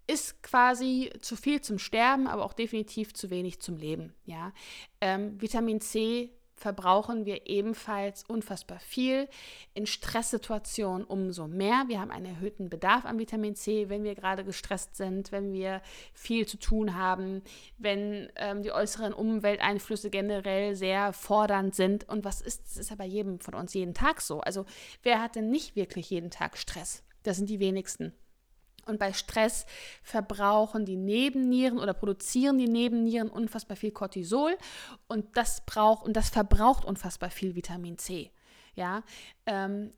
Ist quasi zu viel zum Sterben, aber auch definitiv zu wenig zum Leben. Ja? Ähm, Vitamin C verbrauchen wir ebenfalls unfassbar viel. In Stresssituationen umso mehr. Wir haben einen erhöhten Bedarf an Vitamin C, wenn wir gerade gestresst sind, wenn wir viel zu tun haben, wenn ähm, die äußeren Umwelteinflüsse generell sehr fordernd sind. Und was ist, das ist ja bei jedem von uns jeden Tag so. Also wer hat denn nicht wirklich jeden Tag Stress? Das sind die wenigsten. Und bei Stress verbrauchen die Nebennieren oder produzieren die Nebennieren unfassbar viel Cortisol und das braucht und das verbraucht unfassbar viel Vitamin C. Ja, ähm,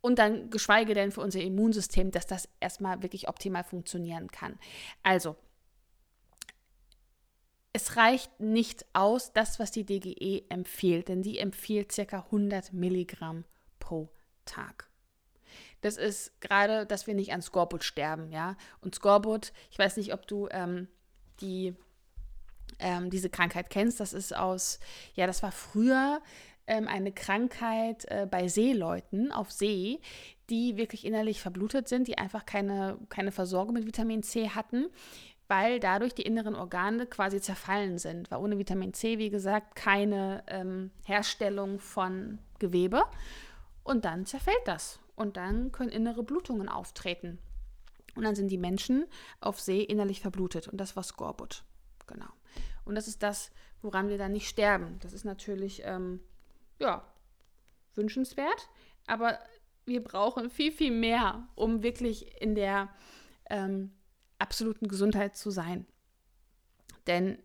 und dann geschweige denn für unser Immunsystem, dass das erstmal wirklich optimal funktionieren kann. Also, es reicht nicht aus, das, was die DGE empfiehlt, denn die empfiehlt ca. 100 Milligramm pro Tag das ist gerade, dass wir nicht an Skorbut sterben, ja. Und Skorbut, ich weiß nicht, ob du ähm, die, ähm, diese Krankheit kennst, das ist aus, ja, das war früher ähm, eine Krankheit äh, bei Seeleuten auf See, die wirklich innerlich verblutet sind, die einfach keine, keine Versorgung mit Vitamin C hatten weil dadurch die inneren Organe quasi zerfallen sind. Weil ohne Vitamin C, wie gesagt, keine ähm, Herstellung von Gewebe. Und dann zerfällt das. Und dann können innere Blutungen auftreten. Und dann sind die Menschen auf See innerlich verblutet. Und das war Skorbut. Genau. Und das ist das, woran wir dann nicht sterben. Das ist natürlich, ähm, ja, wünschenswert. Aber wir brauchen viel, viel mehr, um wirklich in der ähm, absoluten Gesundheit zu sein. Denn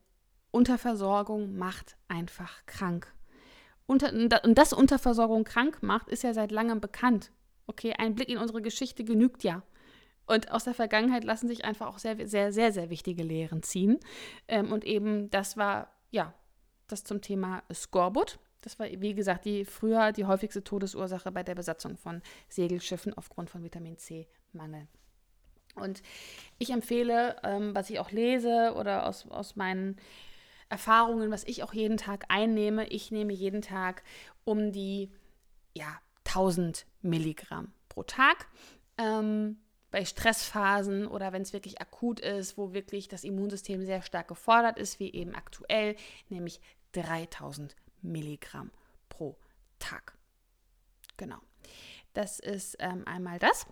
Unterversorgung macht einfach krank. Unter, und dass Unterversorgung krank macht, ist ja seit langem bekannt. Okay, ein Blick in unsere Geschichte genügt ja. Und aus der Vergangenheit lassen sich einfach auch sehr, sehr, sehr, sehr wichtige Lehren ziehen. Ähm, und eben, das war, ja, das zum Thema Skorbut. Das war, wie gesagt, die früher die häufigste Todesursache bei der Besatzung von Segelschiffen aufgrund von Vitamin C-Mangel. Und ich empfehle, ähm, was ich auch lese oder aus, aus meinen Erfahrungen, was ich auch jeden Tag einnehme, ich nehme jeden Tag um die ja, 1000 Milligramm pro Tag. Ähm, bei Stressphasen oder wenn es wirklich akut ist, wo wirklich das Immunsystem sehr stark gefordert ist, wie eben aktuell, nämlich 3000 Milligramm pro Tag. Genau. Das ist ähm, einmal das.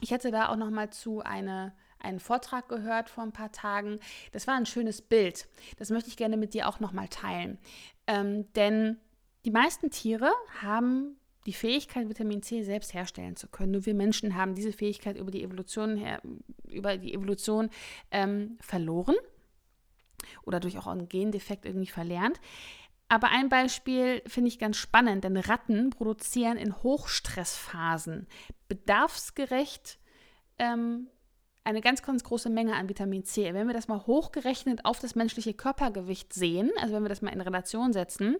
Ich hätte da auch noch mal zu eine, einen Vortrag gehört vor ein paar Tagen. Das war ein schönes Bild. Das möchte ich gerne mit dir auch noch mal teilen. Ähm, denn die meisten Tiere haben die Fähigkeit, Vitamin C selbst herstellen zu können. Nur wir Menschen haben diese Fähigkeit über die Evolution, her, über die Evolution ähm, verloren oder durch auch einen Gendefekt irgendwie verlernt. Aber ein Beispiel finde ich ganz spannend, denn Ratten produzieren in Hochstressphasen bedarfsgerecht ähm, eine ganz, ganz große Menge an Vitamin C. Wenn wir das mal hochgerechnet auf das menschliche Körpergewicht sehen, also wenn wir das mal in Relation setzen,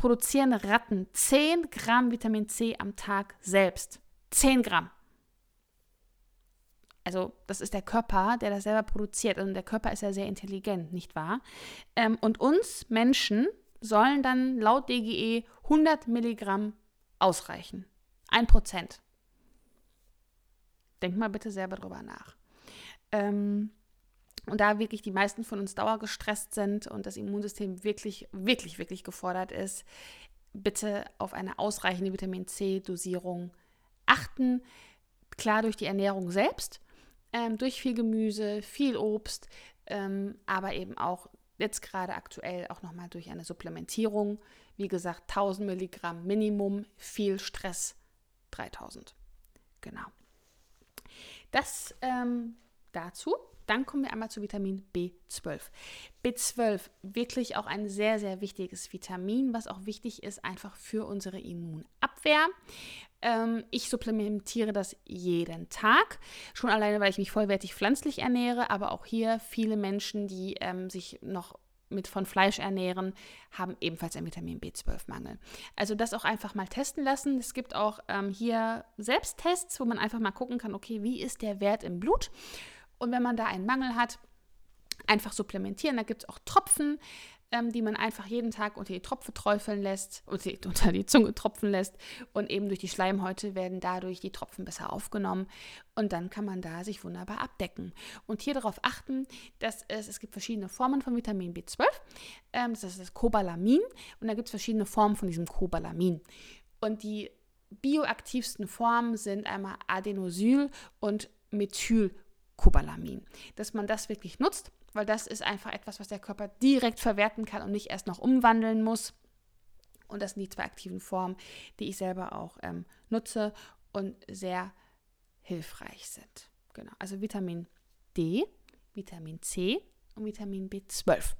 produzieren Ratten 10 Gramm Vitamin C am Tag selbst. 10 Gramm. Also das ist der Körper, der das selber produziert. Und der Körper ist ja sehr intelligent, nicht wahr? Ähm, und uns Menschen sollen dann laut DGE 100 Milligramm ausreichen. Ein Prozent. Denk mal bitte selber drüber nach. Ähm, und da wirklich die meisten von uns dauergestresst sind und das Immunsystem wirklich, wirklich, wirklich gefordert ist, bitte auf eine ausreichende Vitamin C-Dosierung achten. Klar durch die Ernährung selbst, ähm, durch viel Gemüse, viel Obst, ähm, aber eben auch jetzt gerade aktuell auch nochmal durch eine Supplementierung. Wie gesagt, 1000 Milligramm Minimum, viel Stress 3000. Genau. Das ähm, dazu. Dann kommen wir einmal zu Vitamin B12. B12, wirklich auch ein sehr, sehr wichtiges Vitamin, was auch wichtig ist einfach für unsere Immunabwehr. Ähm, ich supplementiere das jeden Tag, schon alleine, weil ich mich vollwertig pflanzlich ernähre, aber auch hier viele Menschen, die ähm, sich noch mit von Fleisch ernähren, haben ebenfalls einen Vitamin B12-Mangel. Also das auch einfach mal testen lassen. Es gibt auch ähm, hier Selbsttests, wo man einfach mal gucken kann, okay, wie ist der Wert im Blut? Und wenn man da einen Mangel hat, einfach supplementieren. Da gibt es auch Tropfen, ähm, die man einfach jeden Tag unter die Tropfe träufeln lässt, (laughs) unter die Zunge tropfen lässt und eben durch die Schleimhäute werden dadurch die Tropfen besser aufgenommen und dann kann man da sich wunderbar abdecken. Und hier darauf achten, dass es, es gibt verschiedene Formen von Vitamin B12, ähm, das ist das Cobalamin und da gibt es verschiedene Formen von diesem Cobalamin. Und die bioaktivsten Formen sind einmal Adenosyl und Methylcobalamin. Dass man das wirklich nutzt weil das ist einfach etwas, was der Körper direkt verwerten kann und nicht erst noch umwandeln muss. Und das sind die zwei aktiven Formen, die ich selber auch ähm, nutze und sehr hilfreich sind. Genau, also Vitamin D, Vitamin C und Vitamin B12.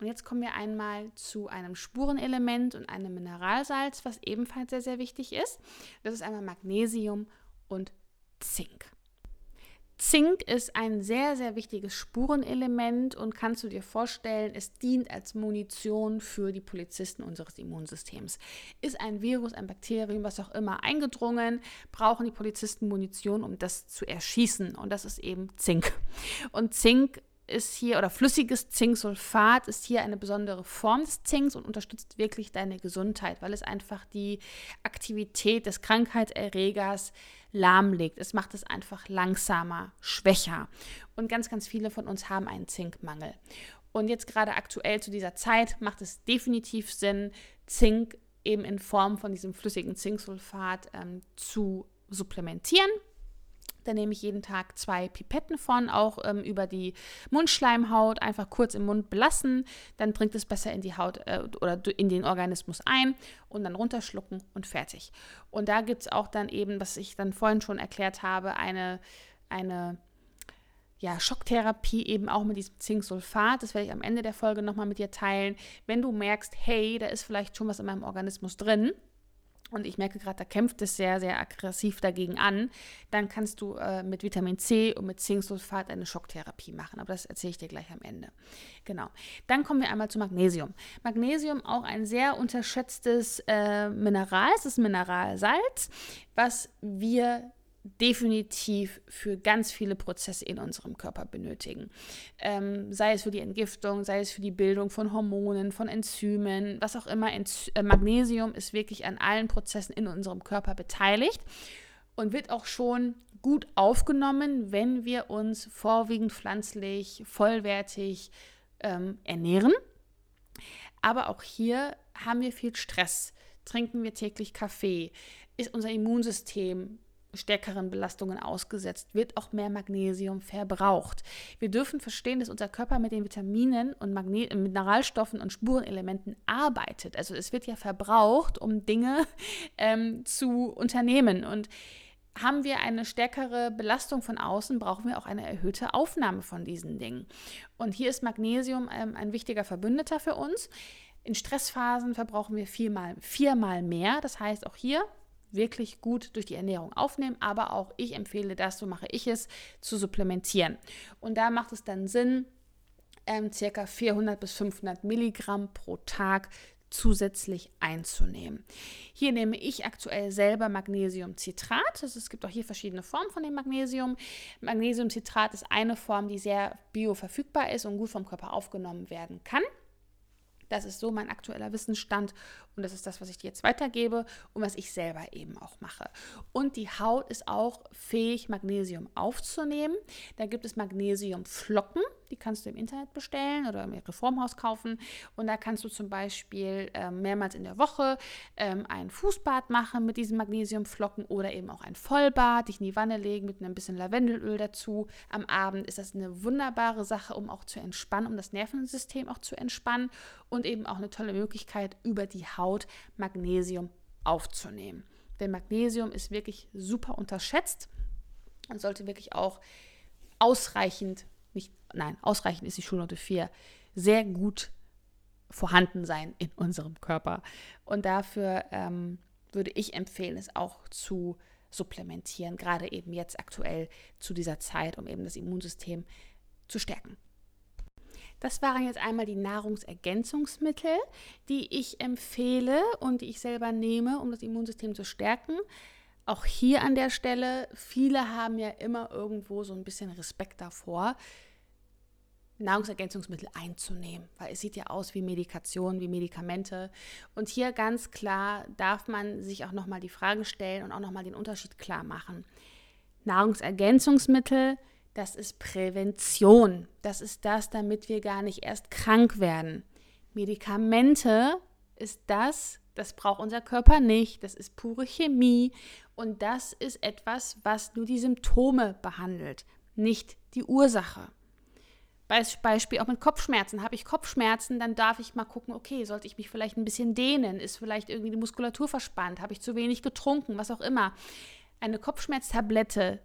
Und jetzt kommen wir einmal zu einem Spurenelement und einem Mineralsalz, was ebenfalls sehr, sehr wichtig ist. Das ist einmal Magnesium und Zink. Zink ist ein sehr, sehr wichtiges Spurenelement und kannst du dir vorstellen, es dient als Munition für die Polizisten unseres Immunsystems. Ist ein Virus, ein Bakterium, was auch immer eingedrungen, brauchen die Polizisten Munition, um das zu erschießen. Und das ist eben Zink. Und Zink ist hier, oder flüssiges Zinksulfat ist hier eine besondere Form des Zinks und unterstützt wirklich deine Gesundheit, weil es einfach die Aktivität des Krankheitserregers lahmlegt. Es macht es einfach langsamer, schwächer. Und ganz, ganz viele von uns haben einen Zinkmangel. Und jetzt gerade aktuell zu dieser Zeit macht es definitiv Sinn, Zink eben in Form von diesem flüssigen Zinksulfat ähm, zu supplementieren. Da nehme ich jeden Tag zwei Pipetten von, auch ähm, über die Mundschleimhaut, einfach kurz im Mund belassen. Dann dringt es besser in die Haut äh, oder in den Organismus ein und dann runterschlucken und fertig. Und da gibt es auch dann eben, was ich dann vorhin schon erklärt habe, eine, eine ja, Schocktherapie eben auch mit diesem Zinksulfat. Das werde ich am Ende der Folge nochmal mit dir teilen. Wenn du merkst, hey, da ist vielleicht schon was in meinem Organismus drin, und ich merke gerade, da kämpft es sehr, sehr aggressiv dagegen an, dann kannst du äh, mit Vitamin C und mit Zinksulfat eine Schocktherapie machen. Aber das erzähle ich dir gleich am Ende. Genau. Dann kommen wir einmal zu Magnesium. Magnesium auch ein sehr unterschätztes äh, Mineral. Es ist Mineralsalz, was wir definitiv für ganz viele Prozesse in unserem Körper benötigen. Ähm, sei es für die Entgiftung, sei es für die Bildung von Hormonen, von Enzymen, was auch immer. Enzy äh, Magnesium ist wirklich an allen Prozessen in unserem Körper beteiligt und wird auch schon gut aufgenommen, wenn wir uns vorwiegend pflanzlich, vollwertig ähm, ernähren. Aber auch hier haben wir viel Stress. Trinken wir täglich Kaffee? Ist unser Immunsystem stärkeren Belastungen ausgesetzt, wird auch mehr Magnesium verbraucht. Wir dürfen verstehen, dass unser Körper mit den Vitaminen und Magne Mineralstoffen und Spurenelementen arbeitet. Also es wird ja verbraucht, um Dinge (laughs) ähm, zu unternehmen. Und haben wir eine stärkere Belastung von außen, brauchen wir auch eine erhöhte Aufnahme von diesen Dingen. Und hier ist Magnesium ähm, ein wichtiger Verbündeter für uns. In Stressphasen verbrauchen wir viermal, viermal mehr. Das heißt, auch hier wirklich gut durch die Ernährung aufnehmen, aber auch ich empfehle das, so mache ich es, zu supplementieren. Und da macht es dann Sinn, ähm, circa 400 bis 500 Milligramm pro Tag zusätzlich einzunehmen. Hier nehme ich aktuell selber Magnesiumcitrat. Also es gibt auch hier verschiedene Formen von dem Magnesium. Magnesiumcitrat ist eine Form, die sehr bioverfügbar ist und gut vom Körper aufgenommen werden kann. Das ist so mein aktueller Wissensstand und das ist das, was ich dir jetzt weitergebe und was ich selber eben auch mache. Und die Haut ist auch fähig, Magnesium aufzunehmen. Da gibt es Magnesiumflocken, die kannst du im Internet bestellen oder im Reformhaus kaufen. Und da kannst du zum Beispiel äh, mehrmals in der Woche ähm, ein Fußbad machen mit diesen Magnesiumflocken oder eben auch ein Vollbad, dich in die Wanne legen mit ein bisschen Lavendelöl dazu. Am Abend ist das eine wunderbare Sache, um auch zu entspannen, um das Nervensystem auch zu entspannen und eben auch eine tolle Möglichkeit, über die Haut Magnesium aufzunehmen. Denn Magnesium ist wirklich super unterschätzt und sollte wirklich auch ausreichend nein, ausreichend ist die Schulnote 4, sehr gut vorhanden sein in unserem Körper. Und dafür ähm, würde ich empfehlen, es auch zu supplementieren, gerade eben jetzt aktuell zu dieser Zeit, um eben das Immunsystem zu stärken. Das waren jetzt einmal die Nahrungsergänzungsmittel, die ich empfehle und die ich selber nehme, um das Immunsystem zu stärken. Auch hier an der Stelle, viele haben ja immer irgendwo so ein bisschen Respekt davor, Nahrungsergänzungsmittel einzunehmen, weil es sieht ja aus wie Medikation, wie Medikamente. Und hier ganz klar darf man sich auch nochmal die Frage stellen und auch nochmal den Unterschied klar machen. Nahrungsergänzungsmittel, das ist Prävention. Das ist das, damit wir gar nicht erst krank werden. Medikamente ist das, das braucht unser Körper nicht. Das ist pure Chemie. Und das ist etwas, was nur die Symptome behandelt, nicht die Ursache. Beispiel auch mit Kopfschmerzen. Habe ich Kopfschmerzen, dann darf ich mal gucken, okay, sollte ich mich vielleicht ein bisschen dehnen? Ist vielleicht irgendwie die Muskulatur verspannt? Habe ich zu wenig getrunken? Was auch immer. Eine Kopfschmerztablette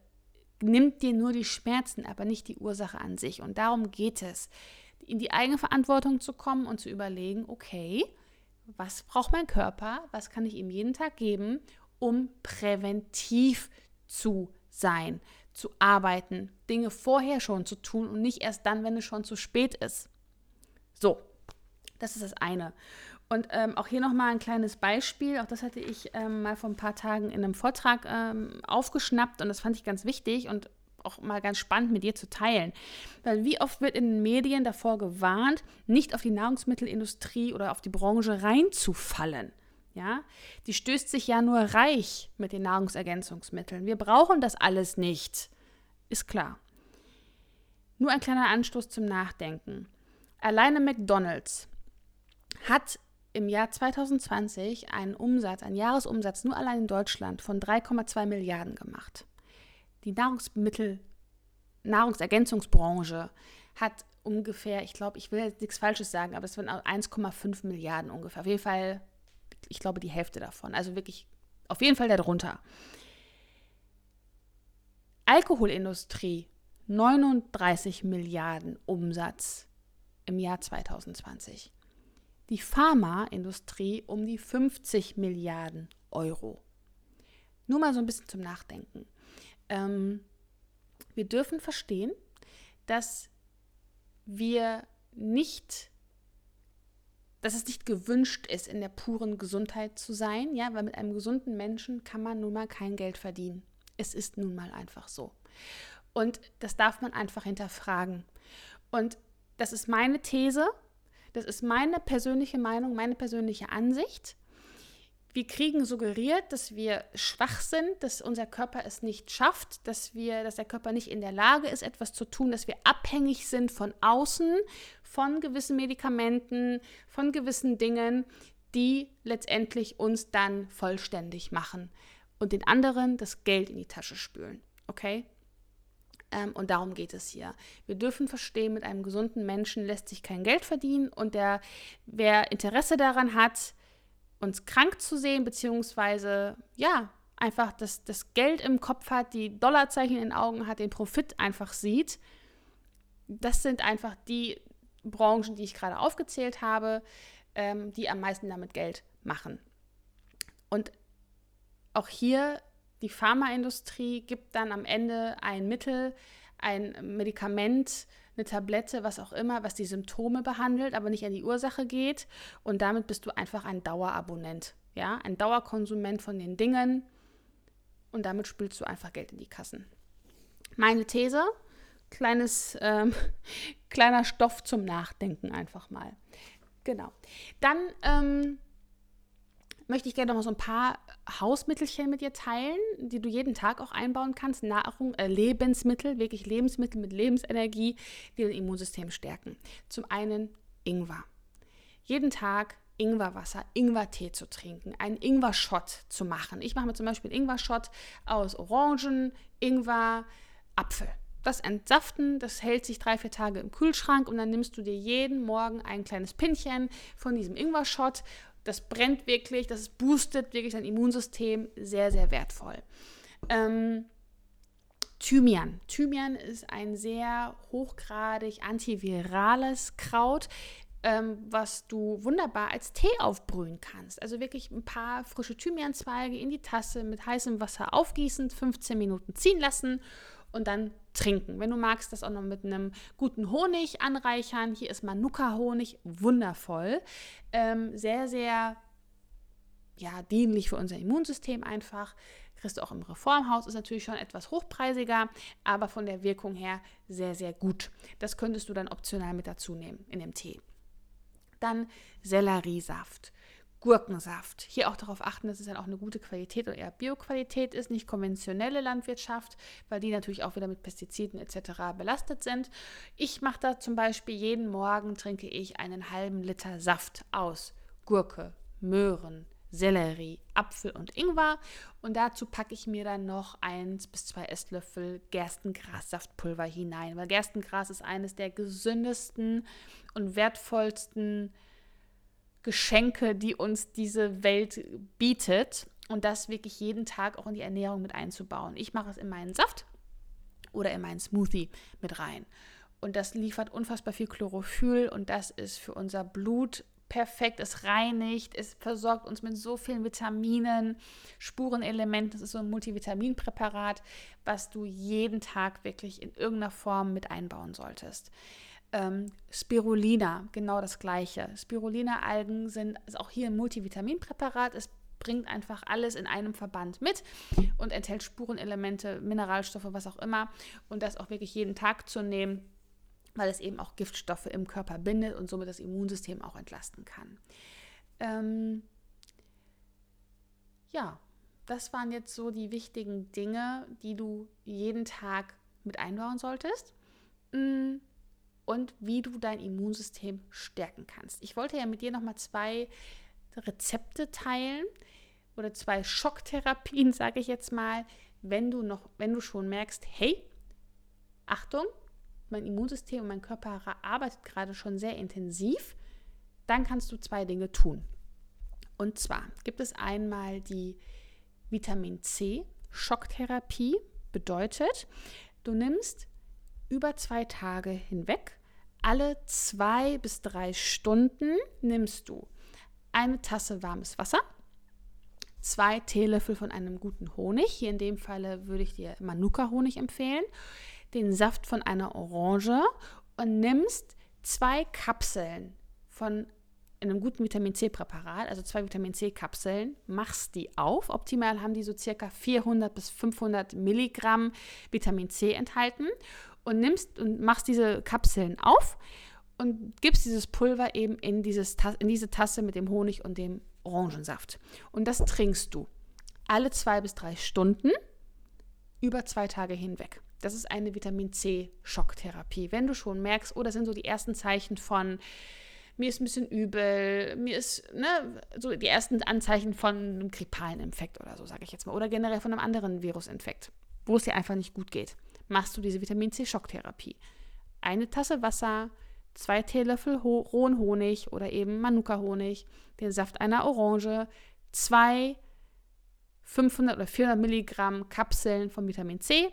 nimmt dir nur die Schmerzen, aber nicht die Ursache an sich. Und darum geht es, in die eigene Verantwortung zu kommen und zu überlegen, okay, was braucht mein Körper? Was kann ich ihm jeden Tag geben, um präventiv zu sein? zu arbeiten, Dinge vorher schon zu tun und nicht erst dann, wenn es schon zu spät ist. So, das ist das eine. Und ähm, auch hier nochmal ein kleines Beispiel. Auch das hatte ich ähm, mal vor ein paar Tagen in einem Vortrag ähm, aufgeschnappt und das fand ich ganz wichtig und auch mal ganz spannend mit dir zu teilen. Weil wie oft wird in den Medien davor gewarnt, nicht auf die Nahrungsmittelindustrie oder auf die Branche reinzufallen. Ja, die stößt sich ja nur reich mit den Nahrungsergänzungsmitteln. Wir brauchen das alles nicht. Ist klar. Nur ein kleiner Anstoß zum Nachdenken. Alleine McDonald's hat im Jahr 2020 einen Umsatz, einen Jahresumsatz nur allein in Deutschland von 3,2 Milliarden gemacht. Die Nahrungsmittel, Nahrungsergänzungsbranche hat ungefähr, ich glaube, ich will jetzt nichts Falsches sagen, aber es sind 1,5 Milliarden ungefähr. Auf jeden Fall ich glaube, die Hälfte davon. Also wirklich auf jeden Fall darunter. Alkoholindustrie 39 Milliarden Umsatz im Jahr 2020. Die Pharmaindustrie um die 50 Milliarden Euro. Nur mal so ein bisschen zum Nachdenken. Ähm, wir dürfen verstehen, dass wir nicht dass es nicht gewünscht ist, in der puren Gesundheit zu sein, ja, weil mit einem gesunden Menschen kann man nun mal kein Geld verdienen. Es ist nun mal einfach so. Und das darf man einfach hinterfragen. Und das ist meine These, das ist meine persönliche Meinung, meine persönliche Ansicht wir kriegen suggeriert, dass wir schwach sind, dass unser Körper es nicht schafft, dass wir, dass der Körper nicht in der Lage ist, etwas zu tun, dass wir abhängig sind von außen, von gewissen Medikamenten, von gewissen Dingen, die letztendlich uns dann vollständig machen und den anderen das Geld in die Tasche spülen. Okay? Ähm, und darum geht es hier. Wir dürfen verstehen, mit einem gesunden Menschen lässt sich kein Geld verdienen und der, wer Interesse daran hat, uns krank zu sehen, beziehungsweise ja, einfach das, das Geld im Kopf hat, die Dollarzeichen in den Augen hat, den Profit einfach sieht. Das sind einfach die Branchen, die ich gerade aufgezählt habe, ähm, die am meisten damit Geld machen. Und auch hier, die Pharmaindustrie gibt dann am Ende ein Mittel, ein Medikament, eine Tablette, was auch immer, was die Symptome behandelt, aber nicht an die Ursache geht. Und damit bist du einfach ein Dauerabonnent, ja, ein Dauerkonsument von den Dingen. Und damit spülst du einfach Geld in die Kassen. Meine These, kleines, ähm, (laughs) kleiner Stoff zum Nachdenken einfach mal. Genau. Dann ähm, möchte ich gerne noch mal so ein paar Hausmittelchen mit dir teilen, die du jeden Tag auch einbauen kannst. Nahrung, äh, Lebensmittel, wirklich Lebensmittel mit Lebensenergie, die dein Immunsystem stärken. Zum einen Ingwer. Jeden Tag Ingwerwasser, Ingwertee zu trinken, einen Ingwer-Shot zu machen. Ich mache mir zum Beispiel einen Ingwer-Shot aus Orangen, Ingwer, Apfel. Das entsaften, das hält sich drei, vier Tage im Kühlschrank und dann nimmst du dir jeden Morgen ein kleines Pinchen von diesem Ingwer-Shot das brennt wirklich, das boostet wirklich dein Immunsystem sehr, sehr wertvoll. Ähm, Thymian. Thymian ist ein sehr hochgradig antivirales Kraut, ähm, was du wunderbar als Tee aufbrühen kannst. Also wirklich ein paar frische Thymianzweige in die Tasse mit heißem Wasser aufgießen, 15 Minuten ziehen lassen und dann trinken. Wenn du magst, das auch noch mit einem guten Honig anreichern. Hier ist Manuka-Honig, wundervoll. Ähm, sehr, sehr ja, dienlich für unser Immunsystem einfach. Kriegst du auch im Reformhaus, ist natürlich schon etwas hochpreisiger, aber von der Wirkung her sehr, sehr gut. Das könntest du dann optional mit dazu nehmen in dem Tee. Dann Selleriesaft. Gurkensaft. Hier auch darauf achten, dass es dann auch eine gute Qualität oder eher Bioqualität ist, nicht konventionelle Landwirtschaft, weil die natürlich auch wieder mit Pestiziden etc. belastet sind. Ich mache da zum Beispiel jeden Morgen trinke ich einen halben Liter Saft aus Gurke, Möhren, Sellerie, Apfel und Ingwer. Und dazu packe ich mir dann noch eins bis zwei Esslöffel Gerstengrassaftpulver hinein, weil Gerstengras ist eines der gesündesten und wertvollsten Geschenke, die uns diese Welt bietet. Und das wirklich jeden Tag auch in die Ernährung mit einzubauen. Ich mache es in meinen Saft oder in meinen Smoothie mit rein. Und das liefert unfassbar viel Chlorophyll und das ist für unser Blut perfekt, es reinigt, es versorgt uns mit so vielen Vitaminen, Spurenelementen. Das ist so ein Multivitaminpräparat, was du jeden Tag wirklich in irgendeiner Form mit einbauen solltest. Ähm, Spirulina, genau das gleiche. Spirulina-Algen sind ist auch hier ein Multivitaminpräparat. Es bringt einfach alles in einem Verband mit und enthält Spurenelemente, Mineralstoffe, was auch immer. Und das auch wirklich jeden Tag zu nehmen weil es eben auch Giftstoffe im Körper bindet und somit das Immunsystem auch entlasten kann. Ähm, ja, das waren jetzt so die wichtigen Dinge, die du jeden Tag mit einbauen solltest mm, und wie du dein Immunsystem stärken kannst. Ich wollte ja mit dir nochmal zwei Rezepte teilen oder zwei Schocktherapien, (laughs) sage ich jetzt mal, wenn du noch, wenn du schon merkst, hey, Achtung, mein Immunsystem und mein Körper arbeitet gerade schon sehr intensiv, dann kannst du zwei Dinge tun. Und zwar gibt es einmal die Vitamin C Schocktherapie. Bedeutet, du nimmst über zwei Tage hinweg, alle zwei bis drei Stunden nimmst du eine Tasse warmes Wasser, zwei Teelöffel von einem guten Honig. Hier in dem Falle würde ich dir Manuka-Honig empfehlen den Saft von einer Orange und nimmst zwei Kapseln von einem guten Vitamin C-Präparat, also zwei Vitamin C-Kapseln, machst die auf. Optimal haben die so circa 400 bis 500 Milligramm Vitamin C enthalten und nimmst und machst diese Kapseln auf und gibst dieses Pulver eben in, dieses, in diese Tasse mit dem Honig und dem Orangensaft. Und das trinkst du alle zwei bis drei Stunden über zwei Tage hinweg. Das ist eine Vitamin C-Schocktherapie. Wenn du schon merkst, oh, das sind so die ersten Zeichen von, mir ist ein bisschen übel, mir ist, ne, so die ersten Anzeichen von einem grippalen Infekt oder so, sage ich jetzt mal, oder generell von einem anderen Virusinfekt, wo es dir einfach nicht gut geht, machst du diese Vitamin C-Schocktherapie. Eine Tasse Wasser, zwei Teelöffel ho rohen Honig oder eben Manuka-Honig, den Saft einer Orange, zwei 500 oder 400 Milligramm Kapseln von Vitamin C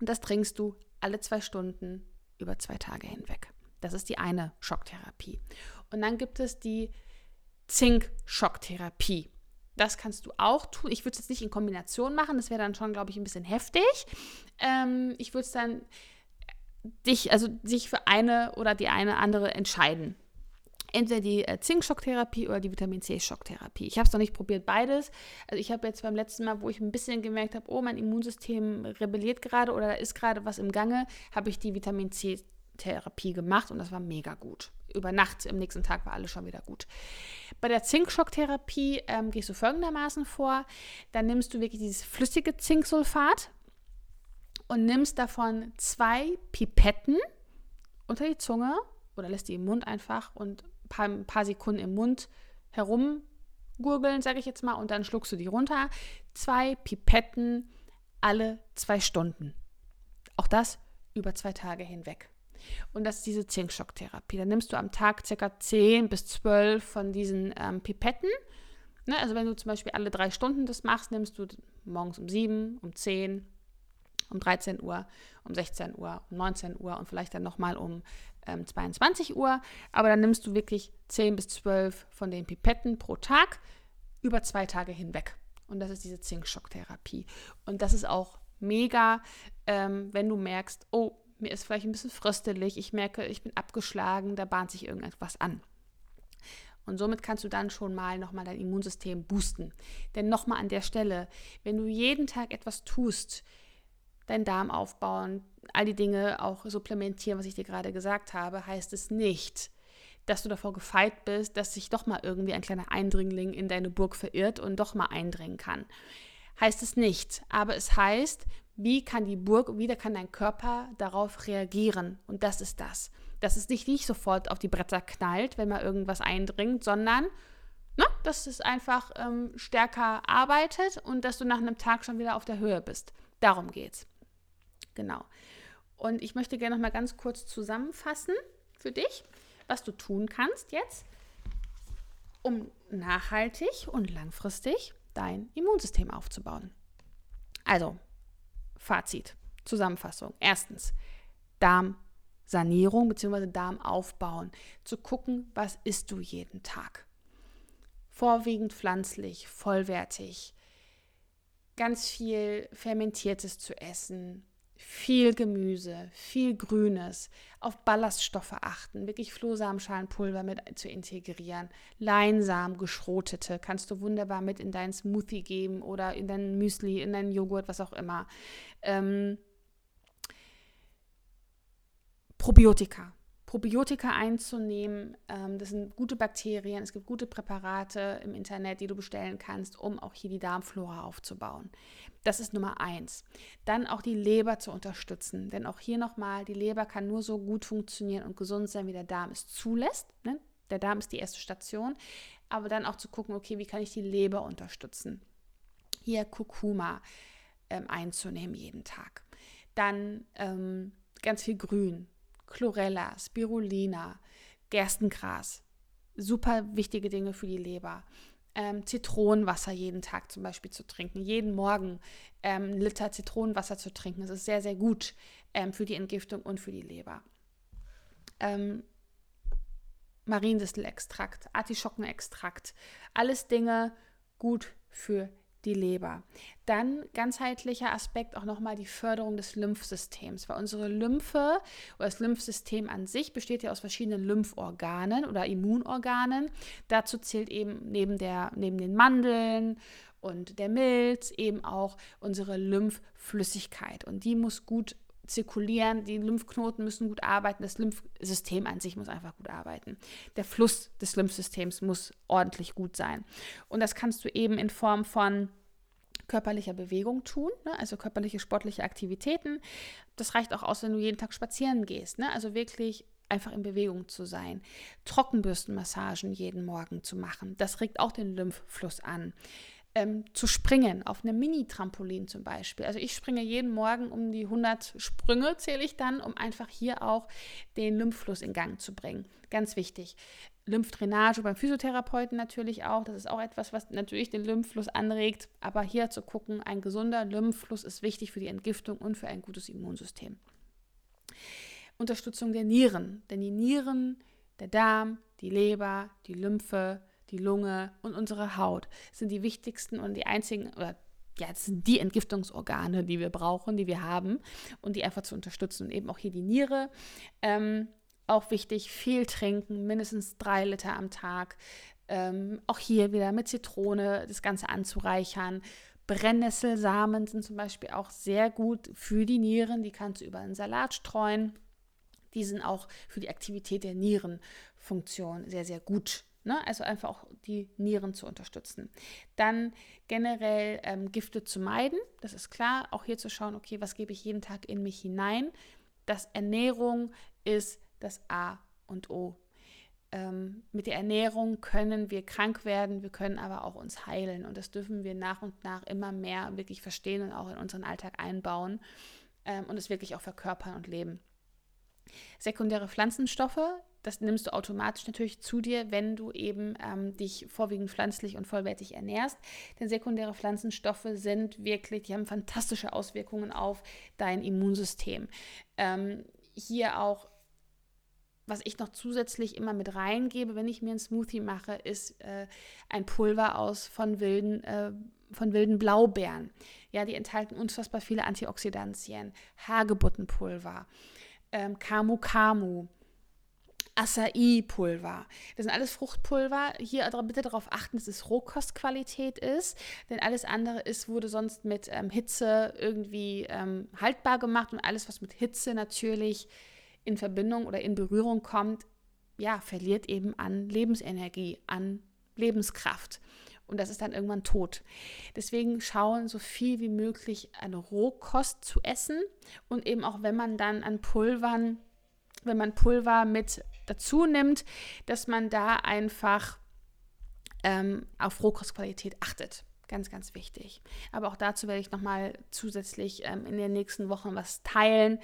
und das trinkst du alle zwei Stunden über zwei Tage hinweg. Das ist die eine Schocktherapie. Und dann gibt es die Zink-Schocktherapie. Das kannst du auch tun. Ich würde es jetzt nicht in Kombination machen, das wäre dann schon, glaube ich, ein bisschen heftig. Ähm, ich würde es dann dich, also sich für eine oder die eine andere entscheiden entweder die äh, Zink-Schocktherapie oder die Vitamin C-Schocktherapie. Ich habe es noch nicht probiert, beides. Also ich habe jetzt beim letzten Mal, wo ich ein bisschen gemerkt habe, oh, mein Immunsystem rebelliert gerade oder da ist gerade was im Gange, habe ich die Vitamin C-Therapie gemacht und das war mega gut. Über Nacht, im nächsten Tag war alles schon wieder gut. Bei der Zinkschocktherapie ähm, gehst du folgendermaßen vor. Dann nimmst du wirklich dieses flüssige Zinksulfat und nimmst davon zwei Pipetten unter die Zunge oder lässt die im Mund einfach und paar, ein paar Sekunden im Mund herumgurgeln, sage ich jetzt mal, und dann schluckst du die runter. Zwei Pipetten alle zwei Stunden. Auch das über zwei Tage hinweg. Und das ist diese Zinkschocktherapie. Dann nimmst du am Tag circa 10 bis 12 von diesen ähm, Pipetten. Ne, also wenn du zum Beispiel alle drei Stunden das machst, nimmst du morgens um 7, um 10 um 13 Uhr, um 16 Uhr, um 19 Uhr und vielleicht dann nochmal um ähm, 22 Uhr. Aber dann nimmst du wirklich 10 bis 12 von den Pipetten pro Tag über zwei Tage hinweg. Und das ist diese Zinkschocktherapie. Und das ist auch mega, ähm, wenn du merkst, oh, mir ist vielleicht ein bisschen fröstelig, ich merke, ich bin abgeschlagen, da bahnt sich irgendetwas an. Und somit kannst du dann schon mal nochmal dein Immunsystem boosten. Denn nochmal an der Stelle, wenn du jeden Tag etwas tust, deinen Darm aufbauen, all die Dinge auch supplementieren, was ich dir gerade gesagt habe, heißt es nicht, dass du davor gefeit bist, dass sich doch mal irgendwie ein kleiner Eindringling in deine Burg verirrt und doch mal eindringen kann. Heißt es nicht, aber es heißt, wie kann die Burg, wie kann dein Körper darauf reagieren? Und das ist das. Dass es dich nicht sofort auf die Bretter knallt, wenn mal irgendwas eindringt, sondern ne, dass es einfach ähm, stärker arbeitet und dass du nach einem Tag schon wieder auf der Höhe bist. Darum geht's. Genau. Und ich möchte gerne noch mal ganz kurz zusammenfassen für dich, was du tun kannst jetzt, um nachhaltig und langfristig dein Immunsystem aufzubauen. Also, Fazit, Zusammenfassung. Erstens, Darmsanierung bzw. Darm aufbauen. Zu gucken, was isst du jeden Tag. Vorwiegend pflanzlich, vollwertig. Ganz viel Fermentiertes zu essen, viel Gemüse, viel Grünes, auf Ballaststoffe achten, wirklich Flohsamenschalenpulver mit zu integrieren, Leinsamen, geschrotete, kannst du wunderbar mit in deinen Smoothie geben oder in dein Müsli, in deinen Joghurt, was auch immer. Ähm, Probiotika, Probiotika einzunehmen. Ähm, das sind gute Bakterien. Es gibt gute Präparate im Internet, die du bestellen kannst, um auch hier die Darmflora aufzubauen. Das ist Nummer eins. Dann auch die Leber zu unterstützen. Denn auch hier nochmal, die Leber kann nur so gut funktionieren und gesund sein, wie der Darm es zulässt. Ne? Der Darm ist die erste Station. Aber dann auch zu gucken, okay, wie kann ich die Leber unterstützen? Hier Kurkuma ähm, einzunehmen jeden Tag. Dann ähm, ganz viel Grün, Chlorella, Spirulina, Gerstengras. Super wichtige Dinge für die Leber. Ähm, Zitronenwasser jeden Tag zum Beispiel zu trinken, jeden Morgen ähm, einen Liter Zitronenwasser zu trinken. Das ist sehr, sehr gut ähm, für die Entgiftung und für die Leber. Ähm, Mariendistelextrakt, Artischockenextrakt, alles Dinge gut für die Leber. Dann ganzheitlicher Aspekt auch nochmal die Förderung des Lymphsystems, weil unsere Lymphe oder das Lymphsystem an sich besteht ja aus verschiedenen Lymphorganen oder Immunorganen. Dazu zählt eben neben, der, neben den Mandeln und der Milz eben auch unsere Lymphflüssigkeit und die muss gut zirkulieren, die Lymphknoten müssen gut arbeiten, das Lymphsystem an sich muss einfach gut arbeiten. Der Fluss des Lymphsystems muss ordentlich gut sein. Und das kannst du eben in Form von körperlicher Bewegung tun, ne? also körperliche sportliche Aktivitäten. Das reicht auch aus, wenn du jeden Tag spazieren gehst. Ne? Also wirklich einfach in Bewegung zu sein. Trockenbürstenmassagen jeden Morgen zu machen. Das regt auch den Lymphfluss an. Ähm, zu springen, auf einem Mini-Trampolin zum Beispiel. Also ich springe jeden Morgen um die 100 Sprünge, zähle ich dann, um einfach hier auch den Lymphfluss in Gang zu bringen. Ganz wichtig. Lymphdrainage beim Physiotherapeuten natürlich auch. Das ist auch etwas, was natürlich den Lymphfluss anregt. Aber hier zu gucken, ein gesunder Lymphfluss ist wichtig für die Entgiftung und für ein gutes Immunsystem. Unterstützung der Nieren. Denn die Nieren, der Darm, die Leber, die Lymphe, die Lunge und unsere Haut sind die wichtigsten und die einzigen, oder ja, das sind die Entgiftungsorgane, die wir brauchen, die wir haben und die einfach zu unterstützen. Und eben auch hier die Niere. Ähm, auch wichtig, viel trinken, mindestens drei Liter am Tag. Ähm, auch hier wieder mit Zitrone das Ganze anzureichern. Brennnesselsamen sind zum Beispiel auch sehr gut für die Nieren. Die kannst du über einen Salat streuen. Die sind auch für die Aktivität der Nierenfunktion sehr, sehr gut. Ne? Also einfach auch die Nieren zu unterstützen. Dann generell ähm, Gifte zu meiden. Das ist klar. Auch hier zu schauen, okay, was gebe ich jeden Tag in mich hinein. Das Ernährung ist das A und O. Ähm, mit der Ernährung können wir krank werden, wir können aber auch uns heilen. Und das dürfen wir nach und nach immer mehr wirklich verstehen und auch in unseren Alltag einbauen ähm, und es wirklich auch verkörpern und leben. Sekundäre Pflanzenstoffe das nimmst du automatisch natürlich zu dir, wenn du eben ähm, dich vorwiegend pflanzlich und vollwertig ernährst. Denn sekundäre Pflanzenstoffe sind wirklich, die haben fantastische Auswirkungen auf dein Immunsystem. Ähm, hier auch was ich noch zusätzlich immer mit reingebe, wenn ich mir einen Smoothie mache, ist äh, ein Pulver aus von wilden, äh, von wilden Blaubeeren. Ja, die enthalten unfassbar viele Antioxidantien, Hagebuttenpulver, ähm, Kamu Kamu, Acai-Pulver. Das sind alles Fruchtpulver. Hier bitte darauf achten, dass es Rohkostqualität ist, denn alles andere ist, wurde sonst mit ähm, Hitze irgendwie ähm, haltbar gemacht und alles, was mit Hitze natürlich in Verbindung oder in Berührung kommt, ja, verliert eben an Lebensenergie, an Lebenskraft. Und das ist dann irgendwann tot. Deswegen schauen, so viel wie möglich eine Rohkost zu essen. Und eben auch wenn man dann an Pulvern, wenn man Pulver mit dazu nimmt, dass man da einfach ähm, auf Rohkostqualität achtet. Ganz, ganz wichtig. Aber auch dazu werde ich nochmal zusätzlich ähm, in den nächsten Wochen was teilen,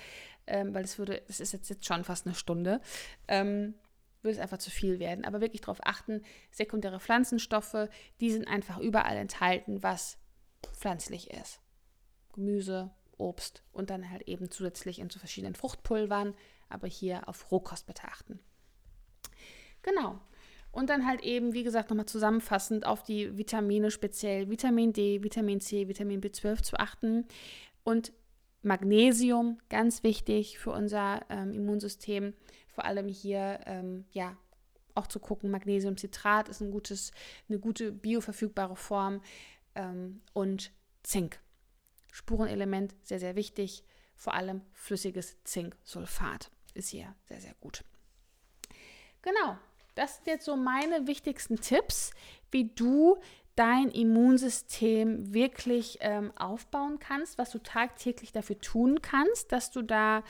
ähm, weil es würde, das ist jetzt, jetzt schon fast eine Stunde. Ähm, würde es einfach zu viel werden. Aber wirklich darauf achten, sekundäre Pflanzenstoffe, die sind einfach überall enthalten, was pflanzlich ist. Gemüse, Obst und dann halt eben zusätzlich in so verschiedenen Fruchtpulvern, aber hier auf Rohkost bitte achten. Genau. Und dann halt eben, wie gesagt, nochmal zusammenfassend auf die Vitamine, speziell Vitamin D, Vitamin C, Vitamin B12 zu achten. Und Magnesium, ganz wichtig für unser ähm, Immunsystem vor allem hier ähm, ja auch zu gucken, Magnesiumcitrat ist ein gutes, eine gute bioverfügbare Form ähm, und Zink. Spurenelement, sehr, sehr wichtig. Vor allem flüssiges Zinksulfat ist hier sehr, sehr gut. Genau, das sind jetzt so meine wichtigsten Tipps, wie du dein Immunsystem wirklich ähm, aufbauen kannst, was du tagtäglich dafür tun kannst, dass du da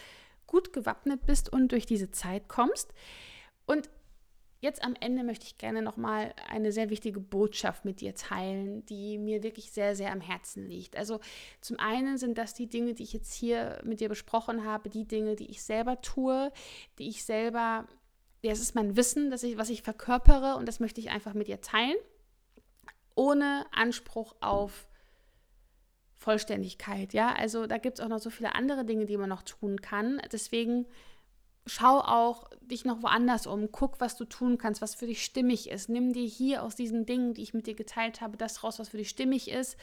gut gewappnet bist und durch diese Zeit kommst. Und Jetzt am Ende möchte ich gerne nochmal eine sehr wichtige Botschaft mit dir teilen, die mir wirklich sehr, sehr am Herzen liegt. Also zum einen sind das die Dinge, die ich jetzt hier mit dir besprochen habe, die Dinge, die ich selber tue, die ich selber, ja, es ist mein Wissen, dass ich, was ich verkörpere und das möchte ich einfach mit dir teilen, ohne Anspruch auf Vollständigkeit, ja. Also da gibt es auch noch so viele andere Dinge, die man noch tun kann. Deswegen schau auch dich noch woanders um, guck, was du tun kannst, was für dich stimmig ist. Nimm dir hier aus diesen Dingen, die ich mit dir geteilt habe, das raus, was für dich stimmig ist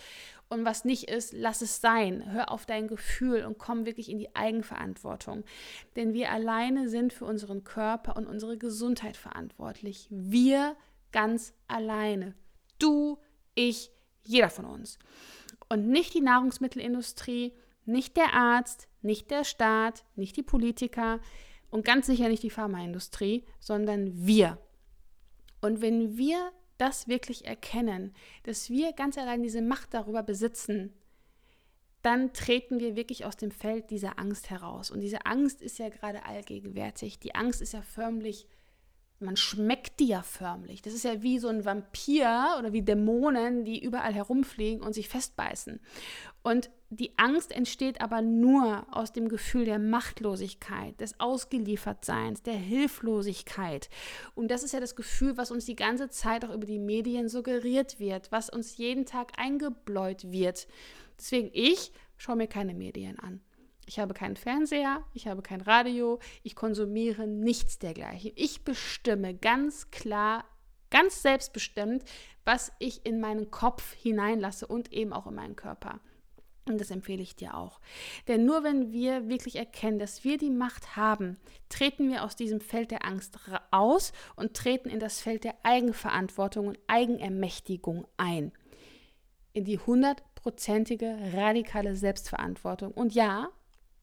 und was nicht ist, lass es sein. Hör auf dein Gefühl und komm wirklich in die Eigenverantwortung. Denn wir alleine sind für unseren Körper und unsere Gesundheit verantwortlich. Wir ganz alleine. Du, ich, jeder von uns und nicht die Nahrungsmittelindustrie, nicht der Arzt, nicht der Staat, nicht die Politiker und ganz sicher nicht die Pharmaindustrie, sondern wir. Und wenn wir das wirklich erkennen, dass wir ganz allein diese Macht darüber besitzen, dann treten wir wirklich aus dem Feld dieser Angst heraus. Und diese Angst ist ja gerade allgegenwärtig. Die Angst ist ja förmlich man schmeckt die ja förmlich. Das ist ja wie so ein Vampir oder wie Dämonen, die überall herumfliegen und sich festbeißen. Und die Angst entsteht aber nur aus dem Gefühl der Machtlosigkeit, des Ausgeliefertseins, der Hilflosigkeit. Und das ist ja das Gefühl, was uns die ganze Zeit auch über die Medien suggeriert wird, was uns jeden Tag eingebläut wird. Deswegen, ich schaue mir keine Medien an. Ich habe keinen Fernseher, ich habe kein Radio, ich konsumiere nichts dergleichen. Ich bestimme ganz klar, ganz selbstbestimmt, was ich in meinen Kopf hineinlasse und eben auch in meinen Körper. Und das empfehle ich dir auch. Denn nur wenn wir wirklich erkennen, dass wir die Macht haben, treten wir aus diesem Feld der Angst aus und treten in das Feld der Eigenverantwortung und Eigenermächtigung ein. In die hundertprozentige radikale Selbstverantwortung. Und ja,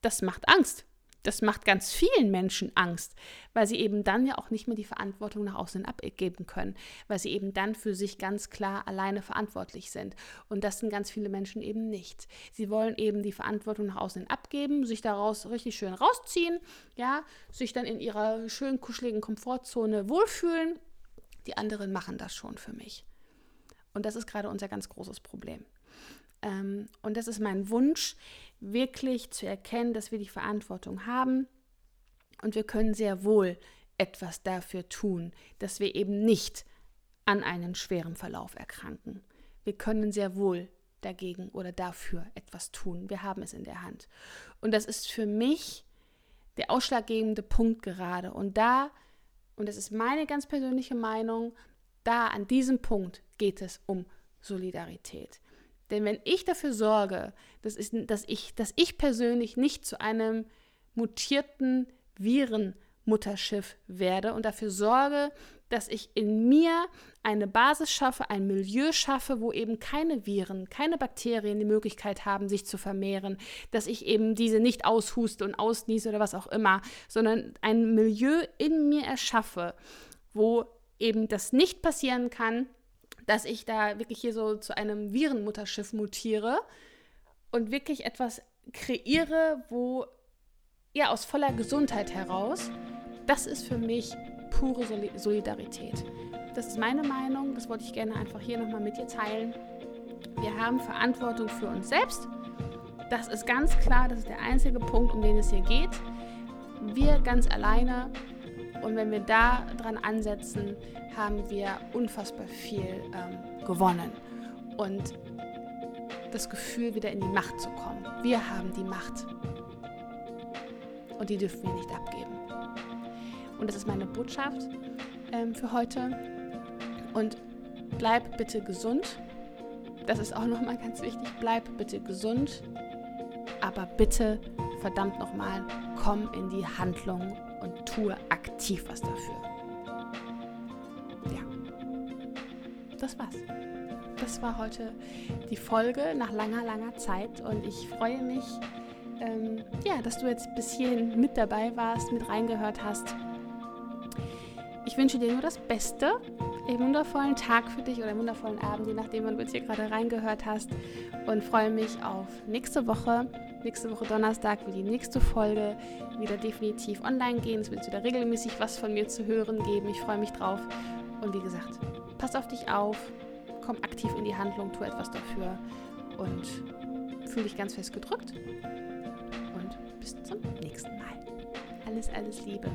das macht Angst. Das macht ganz vielen Menschen Angst, weil sie eben dann ja auch nicht mehr die Verantwortung nach außen abgeben können, weil sie eben dann für sich ganz klar alleine verantwortlich sind. Und das sind ganz viele Menschen eben nicht. Sie wollen eben die Verantwortung nach außen abgeben, sich daraus richtig schön rausziehen, ja, sich dann in ihrer schönen kuscheligen Komfortzone wohlfühlen. Die anderen machen das schon für mich. Und das ist gerade unser ganz großes Problem. Ähm, und das ist mein Wunsch, wirklich zu erkennen, dass wir die Verantwortung haben und wir können sehr wohl etwas dafür tun, dass wir eben nicht an einen schweren Verlauf erkranken. Wir können sehr wohl dagegen oder dafür etwas tun. Wir haben es in der Hand. Und das ist für mich der ausschlaggebende Punkt gerade. Und da, und das ist meine ganz persönliche Meinung, da an diesem Punkt geht es um Solidarität. Denn wenn ich dafür sorge, dass ich, dass ich, dass ich persönlich nicht zu einem mutierten Virenmutterschiff werde und dafür sorge, dass ich in mir eine Basis schaffe, ein Milieu schaffe, wo eben keine Viren, keine Bakterien die Möglichkeit haben, sich zu vermehren, dass ich eben diese nicht aushuste und ausniese oder was auch immer, sondern ein Milieu in mir erschaffe, wo eben das nicht passieren kann, dass ich da wirklich hier so zu einem Virenmutterschiff mutiere und wirklich etwas kreiere, wo ja aus voller Gesundheit heraus, das ist für mich pure Solidarität. Das ist meine Meinung, das wollte ich gerne einfach hier nochmal mit dir teilen. Wir haben Verantwortung für uns selbst. Das ist ganz klar, das ist der einzige Punkt, um den es hier geht. Wir ganz alleine und wenn wir da dran ansetzen, haben wir unfassbar viel ähm, gewonnen. Und das Gefühl, wieder in die Macht zu kommen. Wir haben die Macht. Und die dürfen wir nicht abgeben. Und das ist meine Botschaft ähm, für heute. Und bleib bitte gesund. Das ist auch nochmal ganz wichtig. Bleib bitte gesund. Aber bitte, verdammt nochmal, komm in die Handlung und tue aktiv was dafür. Das war's. Das war heute die Folge nach langer, langer Zeit und ich freue mich, ähm, ja, dass du jetzt bis hierhin mit dabei warst, mit reingehört hast. Ich wünsche dir nur das Beste, einen wundervollen Tag für dich oder einen wundervollen Abend, je nachdem, wann du jetzt hier gerade reingehört hast. Und freue mich auf nächste Woche. Nächste Woche Donnerstag wird die nächste Folge wieder definitiv online gehen. Es wird wieder regelmäßig was von mir zu hören geben. Ich freue mich drauf. Und wie gesagt, Pass auf dich auf, komm aktiv in die Handlung, tu etwas dafür und fühl dich ganz fest gedrückt. Und bis zum nächsten Mal. Alles, alles Liebe.